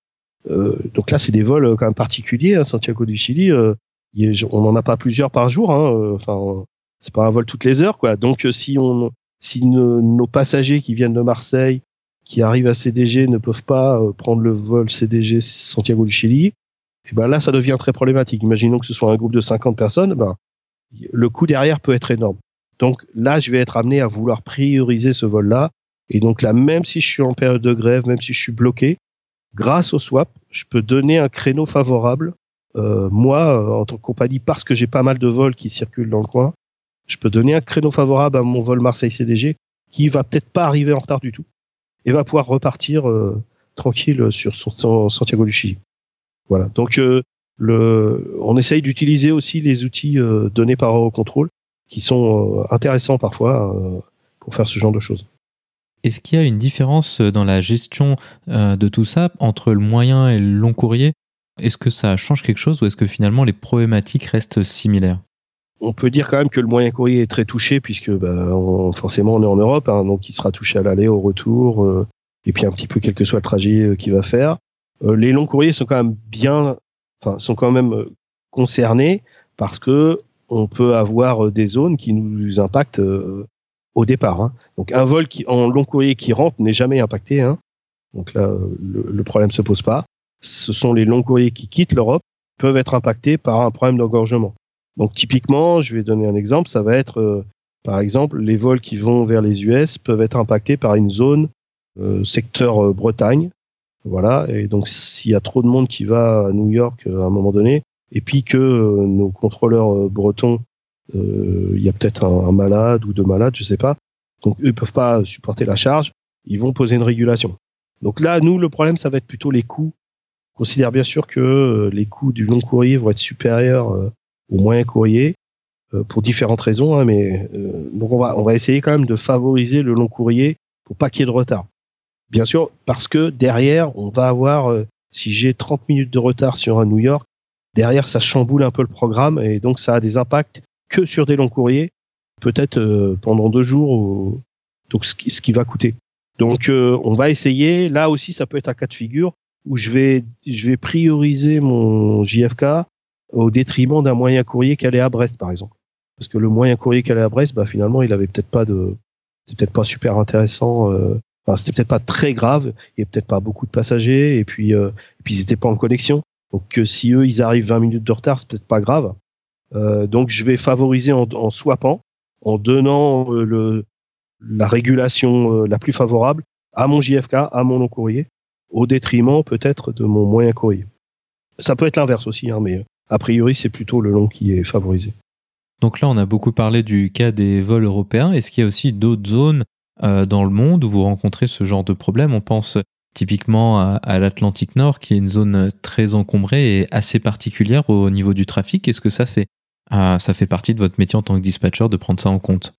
Euh, donc là, c'est des vols quand même particuliers. Hein, Santiago du Chili, euh, on n'en a pas plusieurs par jour. Hein, enfin, c'est pas un vol toutes les heures, quoi. Donc si on, si nos passagers qui viennent de Marseille, qui arrivent à CDG, ne peuvent pas prendre le vol CDG Santiago du Chili, et ben là, ça devient très problématique. Imaginons que ce soit un groupe de 50 personnes, ben, le coût derrière peut être énorme. Donc là, je vais être amené à vouloir prioriser ce vol-là et donc là, même si je suis en période de grève, même si je suis bloqué, grâce au swap, je peux donner un créneau favorable. Euh, moi, euh, en tant que compagnie, parce que j'ai pas mal de vols qui circulent dans le coin, je peux donner un créneau favorable à mon vol Marseille-CDG qui va peut-être pas arriver en retard du tout et va pouvoir repartir euh, tranquille sur, sur, Santiago du Chili. Voilà. Donc, euh, on essaye d'utiliser aussi les outils euh, donnés par Eurocontrol qui sont intéressants parfois pour faire ce genre de choses. Est-ce qu'il y a une différence euh, dans la gestion euh, de tout ça entre le moyen et le long courrier? Est-ce que ça change quelque chose ou est-ce que finalement les problématiques restent similaires? On peut dire quand même que le moyen courrier est très touché puisque bah, forcément on est en Europe, hein, donc il sera touché à l'aller, au retour, euh, et puis un petit peu quel que soit le trajet qu'il va faire. les longs courriers sont quand même bien, enfin sont quand même concernés parce que on peut avoir des zones qui nous impactent au départ. Hein. Donc un vol qui, en long courrier qui rentre n'est jamais impacté. Hein. Donc là, le, le, problème se pose pas. Ce sont les longs courriers qui quittent l'Europe peuvent être impactés par un problème d'engorgement. Donc typiquement, je vais donner un exemple, ça va être euh, par exemple les vols qui vont vers les US peuvent être impactés par une zone euh, secteur euh, Bretagne. Voilà, et donc s'il y a trop de monde qui va à New York à un moment donné, et puis que nos contrôleurs bretons il euh, y a peut-être un, malade ou deux malades, je sais pas. Donc eux, ils peuvent pas supporter la charge. Ils vont poser une régulation. Donc là, nous, le problème, ça va être plutôt les coûts. On considère bien sûr que euh, les coûts du long courrier vont être supérieurs euh, au moyen courrier euh, pour différentes raisons. Hein, mais donc on va, on va essayer quand même de favoriser le long courrier pour pas qu'il y ait de retard. Bien sûr, parce que derrière, on va avoir, si j'ai 30 minutes de retard sur un New York, derrière, ça chamboule un peu le programme et donc ça a des impacts que sur des longs courriers, peut-être pendant deux jours, donc ce qui va coûter. Donc euh, on va essayer. Là aussi, ça peut être un cas de figure où je vais, je vais prioriser mon JFK au détriment d'un moyen courrier qui allait à Brest, par exemple. Parce que le moyen courrier qui allait à Brest, bah, finalement, il avait peut-être pas de, c'est peut-être pas super intéressant. Euh, enfin, c'était peut-être pas très grave. Il y avait peut-être pas beaucoup de passagers et puis, euh, et puis ils étaient pas en connexion. Donc si eux ils arrivent 20 minutes de retard, c'est peut-être pas grave. Euh, donc je vais favoriser en, en swappant, en donnant le, la régulation euh, la plus favorable à mon JFK, à mon long courrier, au détriment peut-être de mon moyen courrier. Ça peut être l'inverse aussi, hein, mais a priori c'est plutôt le long qui est favorisé. Donc là, on a beaucoup parlé du cas des vols européens. Est-ce qu'il y a aussi d'autres zones euh, dans le monde où vous rencontrez ce genre de problème? On pense typiquement à, l'Atlantique Nord, qui est une zone très encombrée et assez particulière au niveau du trafic. Est-ce que ça, c'est, euh, ça fait partie de votre métier en tant que dispatcher de prendre ça en compte?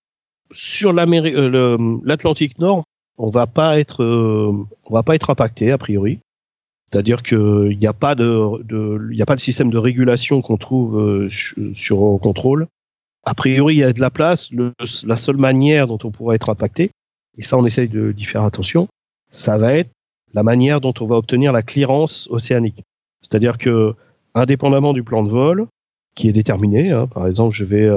Sur euh, l'Atlantique Nord, on va pas être, euh, on va pas être impacté a priori. C'est-à-dire qu'il n'y a pas de, de il a pas le système de régulation qu'on trouve euh, sur contrôle. A priori, il y a de la place. la seule manière dont on pourra être impacté, et ça, on essaye d'y faire attention, ça va être la manière dont on va obtenir la clearance océanique. C'est-à-dire que, indépendamment du plan de vol, qui est déterminé, hein, par exemple, je vais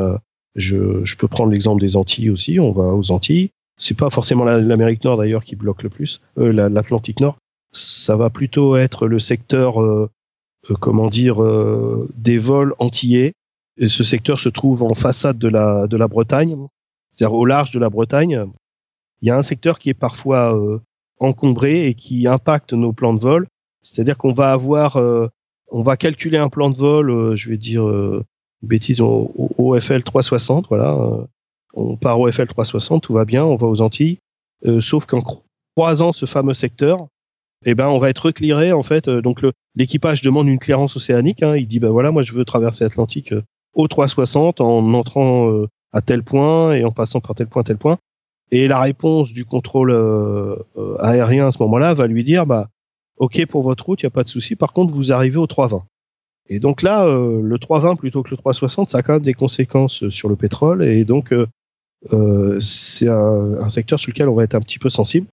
je, je peux prendre l'exemple des Antilles aussi. On va aux Antilles. C'est pas forcément l'Amérique Nord d'ailleurs qui bloque le plus, euh, l'Atlantique Nord. Ça va plutôt être le secteur, euh, euh, comment dire, euh, des vols antillais. Et ce secteur se trouve en façade de la, de la Bretagne, c'est-à-dire au large de la Bretagne. Il y a un secteur qui est parfois encombré et qui impacte nos plans de vol. C'est-à-dire qu'on va avoir, on va calculer un plan de vol, je vais dire bêtise au, OFL 360, voilà. On part au FL 360, tout va bien, on va aux Antilles. Sauf qu'en croisant ce fameux secteur, eh ben, on va être recliré, en fait. Euh, donc, l'équipage demande une clearance océanique. Hein, il dit, ben voilà, moi, je veux traverser l'Atlantique au 360 en entrant à tel point et en passant par tel point, tel point. Et la réponse du contrôle aérien à ce moment-là va lui dire, bah, OK pour votre route, il n'y a pas de souci. Par contre, vous arrivez au 320. Et donc là, euh, le 320 plutôt que le 360, ça a quand même des conséquences euh, sur le pétrole. Et donc, euh, c'est un, secteur sur lequel on va être un petit peu sensible.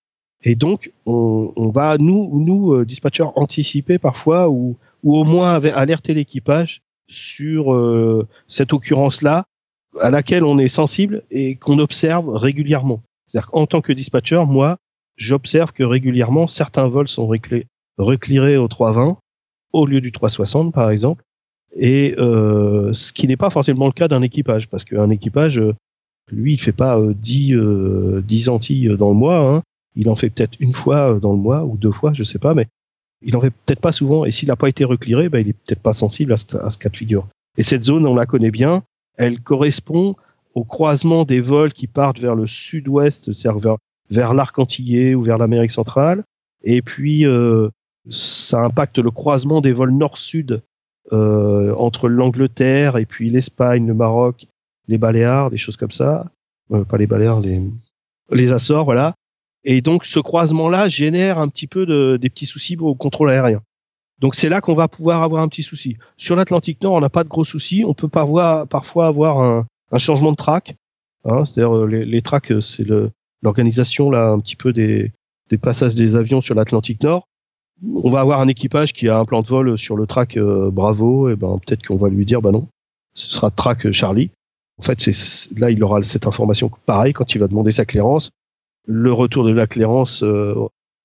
Et donc, on, va, nous, nous dispatchers, anticiper parfois ou, ou au moins alerter l'équipage sur cette occurrence-là à laquelle on est sensible et qu'on observe régulièrement. C'est-à-dire qu'en tant que dispatcher, moi, j'observe que régulièrement, certains vols sont reclirés au 320 au lieu du 360 par exemple, et euh, ce qui n'est pas forcément le cas d'un équipage, parce qu'un équipage, euh, lui, il fait pas euh, 10, euh, 10 Antilles dans le mois, hein. Il en fait peut-être une fois euh, dans le mois ou deux fois, je sais pas, mais il en fait peut-être pas souvent, et s'il n'a pas été recliré, ben, il est peut-être pas sensible à ce, cas de figure. Et cette zone, on la connaît bien, elle correspond au croisement des vols qui partent vers le sud-ouest, c'est-à-dire vers, vers l'arc antillais ou vers l'Amérique centrale, et puis euh, ça impacte le croisement des vols nord-sud euh, entre l'Angleterre et puis l'Espagne, le Maroc, les Baléares, des choses comme ça. Euh, pas les Baléares, les, les Açores, voilà. Et donc ce croisement-là génère un petit peu de, des petits soucis au contrôle aérien. Donc c'est là qu'on va pouvoir avoir un petit souci. Sur l'Atlantique Nord, on n'a pas de gros soucis. On peut parfois, avoir un, un changement de track. Hein, C'est-à-dire euh, les, les tracks, c'est l'organisation là un petit peu des, des passages des avions sur l'Atlantique Nord on va avoir un équipage qui a un plan de vol sur le track euh, Bravo, et ben peut-être qu'on va lui dire bah non, ce sera track Charlie. En fait, c'est là il aura cette information pareil quand il va demander sa clairance. Le retour de la clairance euh,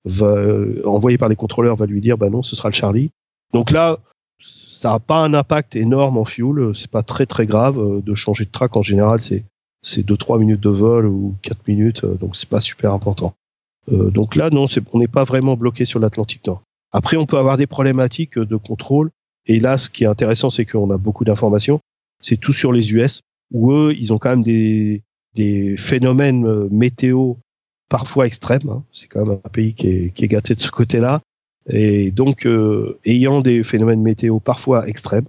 va, euh, envoyé par des contrôleurs va lui dire bah non, ce sera le Charlie. Donc là, ça n'a pas un impact énorme en fuel, c'est pas très très grave de changer de track en général, c'est c'est 2 3 minutes de vol ou 4 minutes donc c'est pas super important. Euh, donc là, non, on n'est pas vraiment bloqué sur l'Atlantique Nord. Après, on peut avoir des problématiques de contrôle. Et là, ce qui est intéressant, c'est qu'on a beaucoup d'informations. C'est tout sur les US, où eux, ils ont quand même des, des phénomènes météo parfois extrêmes. Hein. C'est quand même un pays qui est, qui est gâté de ce côté-là. Et donc, ayant des phénomènes météo parfois extrêmes,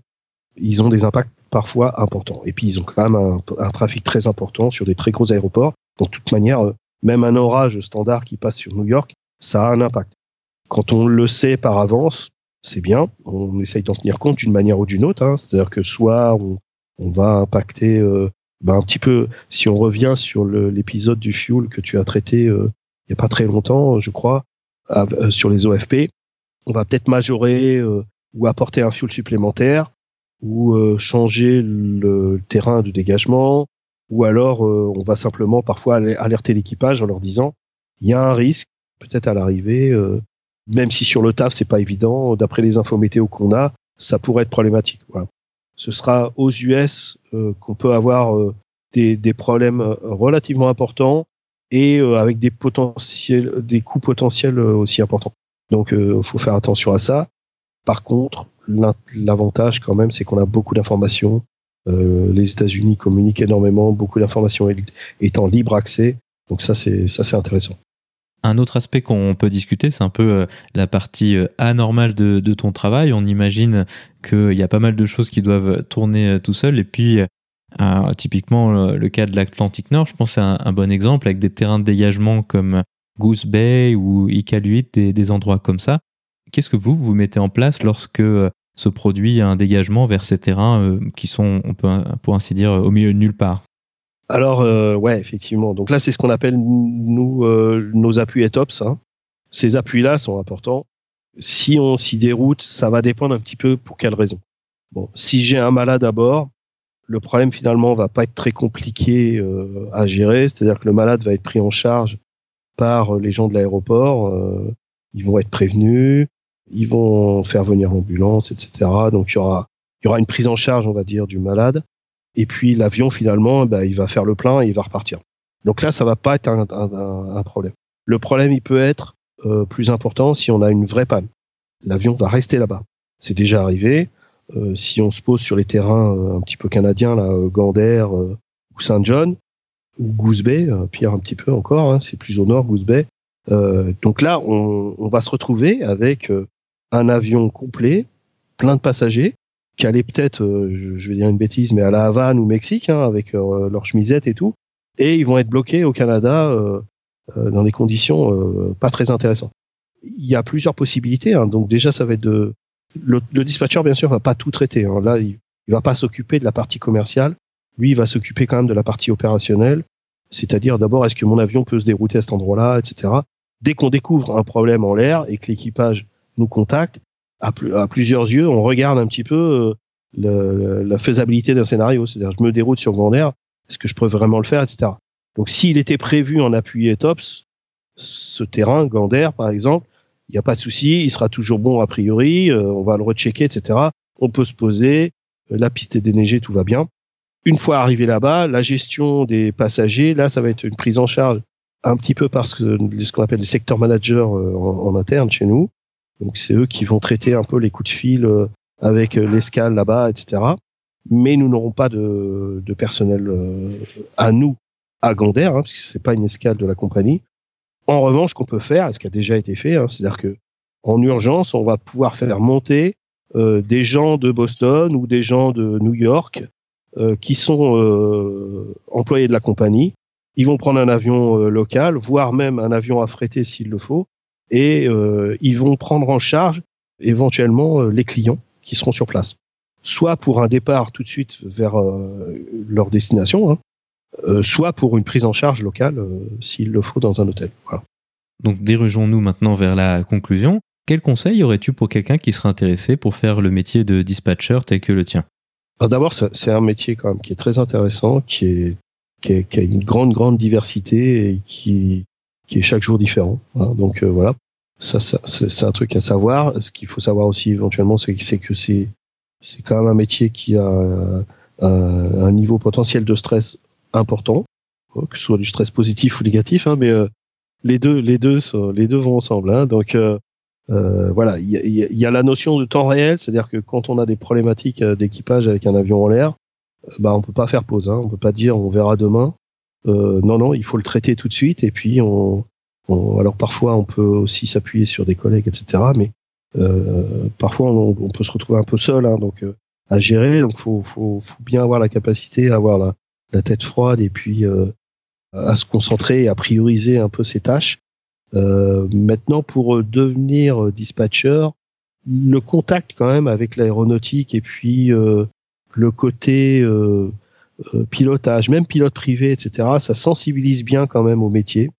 ils ont des impacts parfois importants. Et puis, ils ont quand même un, trafic très important sur des très gros aéroports. Donc, de toute manière, même un orage standard qui passe sur New York, ça a un impact. Quand on le sait par avance, c'est bien. On essaye d'en tenir compte d'une manière ou d'une autre. Hein. C'est-à-dire que soit on, va impacter euh, ben un petit peu, si on revient sur l'épisode du fuel que tu as traité euh, il n'y a pas très longtemps, je crois, euh, sur les OFP, on va peut-être majorer ou apporter un fuel supplémentaire ou changer le terrain de dégagement ou alors on va simplement parfois alerter l'équipage en leur disant il y a un risque peut-être à l'arrivée même si sur le taf c'est pas évident, d'après les infos météo qu'on a, ça pourrait être problématique. Voilà. Ce sera aux US euh, qu'on peut avoir euh, des, problèmes euh, relativement importants et avec des potentiels, des coûts potentiels aussi importants. Donc, il faut faire attention à ça. Par contre, l'avantage quand même, c'est qu'on a beaucoup d'informations. les États-Unis communiquent énormément, beaucoup d'informations étant libre accès. Donc ça, c'est ça, c'est intéressant. Un autre aspect qu'on peut discuter, c'est un peu euh, la partie euh, anormale de, ton travail. On imagine qu'il y a pas mal de choses qui doivent tourner euh, tout seul. Et puis, typiquement, le cas de l'Atlantique Nord, je pense c'est un, bon exemple avec des terrains de dégagement comme Goose Bay ou Iqaluit, des, endroits comme ça. Qu'est-ce que vous, vous mettez en place lorsque se produit un dégagement vers ces terrains qui sont, pour ainsi dire, au milieu de nulle part? Alors, euh, ouais, effectivement. Donc là, c'est ce qu'on appelle, nous, euh, nos appuis ETOPS. Hein. Ces appuis-là sont importants. Si on s'y déroute, ça va dépendre un petit peu pour quelle raison. Bon, si j'ai un malade à bord, le problème finalement va pas être très compliqué euh, à gérer. C'est-à-dire que le malade va être pris en charge par les gens de l'aéroport. ils vont être prévenus, ils vont faire venir l'ambulance, etc. Donc il y aura, il y aura une prise en charge, on va dire, du malade. Et puis l'avion finalement, bah, il va faire le plein et il va repartir. Donc là, ça va pas être un, un, un problème. Le problème, il peut être euh, plus important si on a une vraie panne. L'avion va rester là-bas. C'est déjà arrivé. Euh, si on se pose sur les terrains euh, un petit peu canadiens, là, euh, Gander ou Saint John ou Goose Bay, pire un petit peu encore, hein, c'est plus au nord Goose Bay. donc là, on, on, va se retrouver avec un avion complet, plein de passagers, qui allaient peut-être, euh, je, vais dire une bêtise, mais à la Havane ou Mexique, hein, avec euh, leur chemisette et tout, et ils vont être bloqués au Canada euh, dans des conditions pas très intéressantes. Il y a plusieurs possibilités, hein, donc déjà ça va être de... Le, dispatcher, bien sûr, va pas tout traiter. Hein. Là, il, il va pas s'occuper de la partie commerciale. Lui, il va s'occuper quand même de la partie opérationnelle, c'est-à-dire d'abord est-ce que mon avion peut se dérouter à cet endroit-là, etc. Dès qu'on découvre un problème en l'air et que l'équipage nous contacte, à, plusieurs yeux, on regarde un petit peu euh, la faisabilité d'un scénario. C'est-à-dire, je me déroute sur Gander, est-ce que je peux vraiment le faire, etc. Donc, s'il était prévu en appui ETOPS, ce terrain, Gander, par exemple, il n'y a pas de souci, il sera toujours bon a priori, euh, on va le rechecker, etc. On peut se poser, euh, la piste est déneigée, tout va bien. Une fois arrivé là-bas, la gestion des passagers, là, ça va être une prise en charge un petit peu parce que ce qu'on appelle les secteurs managers en interne chez nous. Donc c'est eux qui vont traiter un peu les coups de fil euh, avec euh, l'escale là-bas, etc. Mais nous n'aurons pas de, personnel euh, à nous à Gander, hein, parce que c'est pas une escale de la compagnie. En revanche, ce qu'on peut faire, et ce qui a déjà été fait, hein, c'est-à-dire que en urgence, on va pouvoir faire monter des gens de Boston ou des gens de New York qui sont employés de la compagnie. Ils vont prendre un avion local, voire même un avion affrété s'il le faut, et euh, ils vont prendre en charge éventuellement euh, les clients qui seront sur place. Soit pour un départ tout de suite vers euh, leur destination, hein, soit pour une prise en charge locale s'il le faut dans un hôtel. Donc dirigeons-nous maintenant vers la conclusion. Quel conseil aurais-tu pour quelqu'un qui serait intéressé pour faire le métier de dispatcher tel que le tien? D'abord, c'est un métier quand même qui est très intéressant, qui, est, qui, a une grande, grande diversité et qui, qui est chaque jour différent. Hein. Donc voilà, ça, c'est un truc à savoir. Ce qu'il faut savoir aussi éventuellement, c'est que c'est c'est quand même un métier qui a un, un, niveau potentiel de stress important, que ce soit du stress positif ou négatif, hein, mais euh, les deux, les deux, les deux vont ensemble. Hein, donc euh, euh, voilà, il y, y a, la notion de temps réel, c'est-à-dire que quand on a des problématiques d'équipage avec un avion en l'air, bah on peut pas faire pause. Hein, on peut pas dire on verra demain. Non, non, il faut le traiter tout de suite. Et puis, on, alors parfois, on peut aussi s'appuyer sur des collègues, etc. Mais parfois, on, peut se retrouver un peu seul, hein, donc à gérer. Donc, faut, faut, faut, bien avoir la capacité à avoir la, tête froide et puis à se concentrer et à prioriser un peu ses tâches. Euh, maintenant, pour devenir dispatcher, le contact quand même avec l'aéronautique et puis euh, le côté euh, pilotage, même pilote privé, etc., ça sensibilise bien quand même au métier.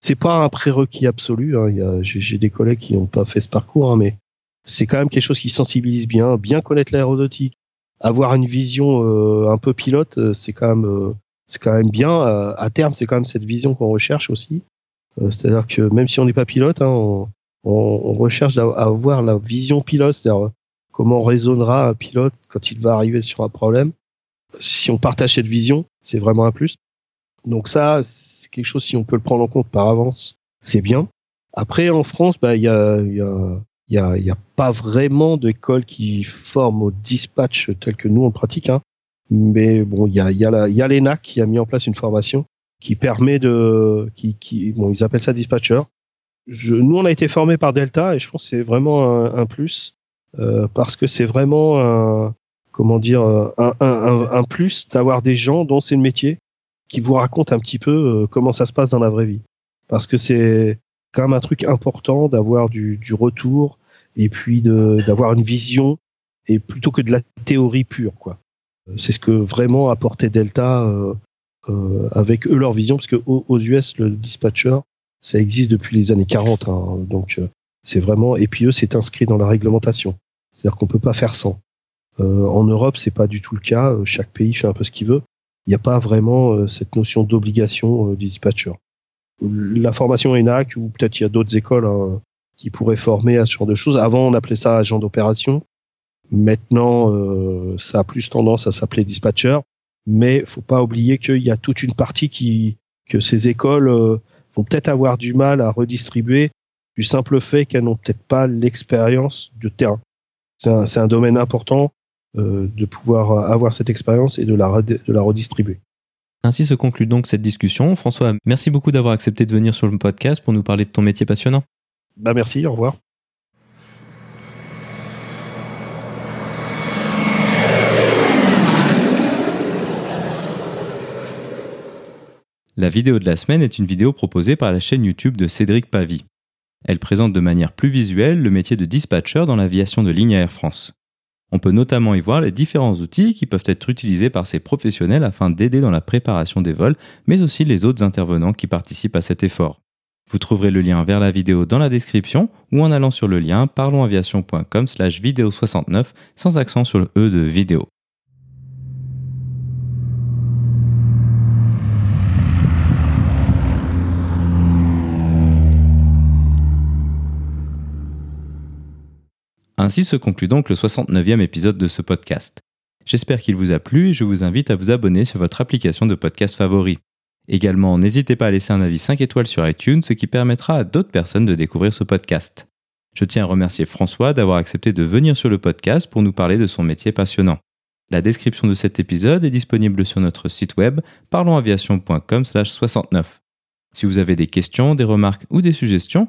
C'est pas un prérequis absolu. Hein. J'ai des collègues qui n'ont pas fait ce parcours, hein, mais c'est quand même quelque chose qui sensibilise bien. Bien connaître l'aéronautique, avoir une vision un peu pilote, c'est quand même c'est quand même bien. à terme, c'est quand même cette vision qu'on recherche aussi. Euh, c'est-à-dire que même si on n'est pas pilote, hein, on, on, recherche à avoir la vision pilote, c'est-à-dire euh, comment raisonnera un pilote quand il va arriver sur un problème. Si on partage cette vision, c'est vraiment un plus. Donc ça, c'est quelque chose, si on peut le prendre en compte par avance, c'est bien. Après, en France, bah, il y a, y, a, y, a, y a pas vraiment d'école qui forme au dispatch tel que nous on le pratique. Hein. Mais bon, il y a, y, a y a l'ENAC qui a mis en place une formation qui permet de, qui, qui, bon, ils appellent ça dispatcher. Je, nous, on a été formés par Delta et je pense que c'est vraiment un, un plus euh, parce que c'est vraiment un, comment dire, un, un, plus d'avoir des gens dont c'est le métier qui vous racontent un petit peu euh, comment ça se passe dans la vraie vie. Parce que c'est quand même un truc important d'avoir du, retour et puis d'avoir une vision et plutôt que de la théorie pure, quoi. C'est ce que vraiment apportait Delta euh, euh, avec eux leur vision, parce que aux, US, le dispatcher, ça existe depuis les années 40, hein, donc euh, c'est vraiment. Et puis eux, c'est inscrit dans la réglementation, c'est-à-dire qu'on peut pas faire sans. Euh, en Europe, c'est pas du tout le cas. Chaque pays fait un peu ce qu'il veut. Il n'y a pas vraiment cette notion d'obligation du dispatcher. La formation ENAC, ou peut-être il y a d'autres écoles hein, qui pourraient former à ce genre de choses. Avant, on appelait ça agent d'opération. Maintenant, ça a plus tendance à s'appeler dispatcher mais faut pas oublier qu'il y a toute une partie qui que ces écoles euh, vont peut-être avoir du mal à redistribuer du simple fait qu'elles n'ont peut-être pas l'expérience de terrain. C'est un, un, domaine important euh, de pouvoir avoir cette expérience et de la, de la redistribuer. Ainsi se conclut donc cette discussion. François, merci beaucoup d'avoir accepté de venir sur le podcast pour nous parler de ton métier passionnant. Bah merci, au revoir. La vidéo de la semaine est une vidéo proposée par la chaîne YouTube de Cédric Pavie. Elle présente de manière plus visuelle le métier de dispatcher dans l'aviation de ligne Air France. On peut notamment y voir les différents outils qui peuvent être utilisés par ces professionnels afin d'aider dans la préparation des vols, mais aussi les autres intervenants qui participent à cet effort. Vous trouverez le lien vers la vidéo dans la description ou en allant sur le lien parlonsaviation.com slash vidéo 69 sans accent sur le E de vidéo. Ainsi se conclut donc le 69e épisode de ce podcast. J'espère qu'il vous a plu et je vous invite à vous abonner sur votre application de podcast favori. Également, n'hésitez pas à laisser un avis 5 étoiles sur iTunes, ce qui permettra à d'autres personnes de découvrir ce podcast. Je tiens à remercier François d'avoir accepté de venir sur le podcast pour nous parler de son métier passionnant. La description de cet épisode est disponible sur notre site web parlonsaviation.com/69. Si vous avez des questions, des remarques ou des suggestions,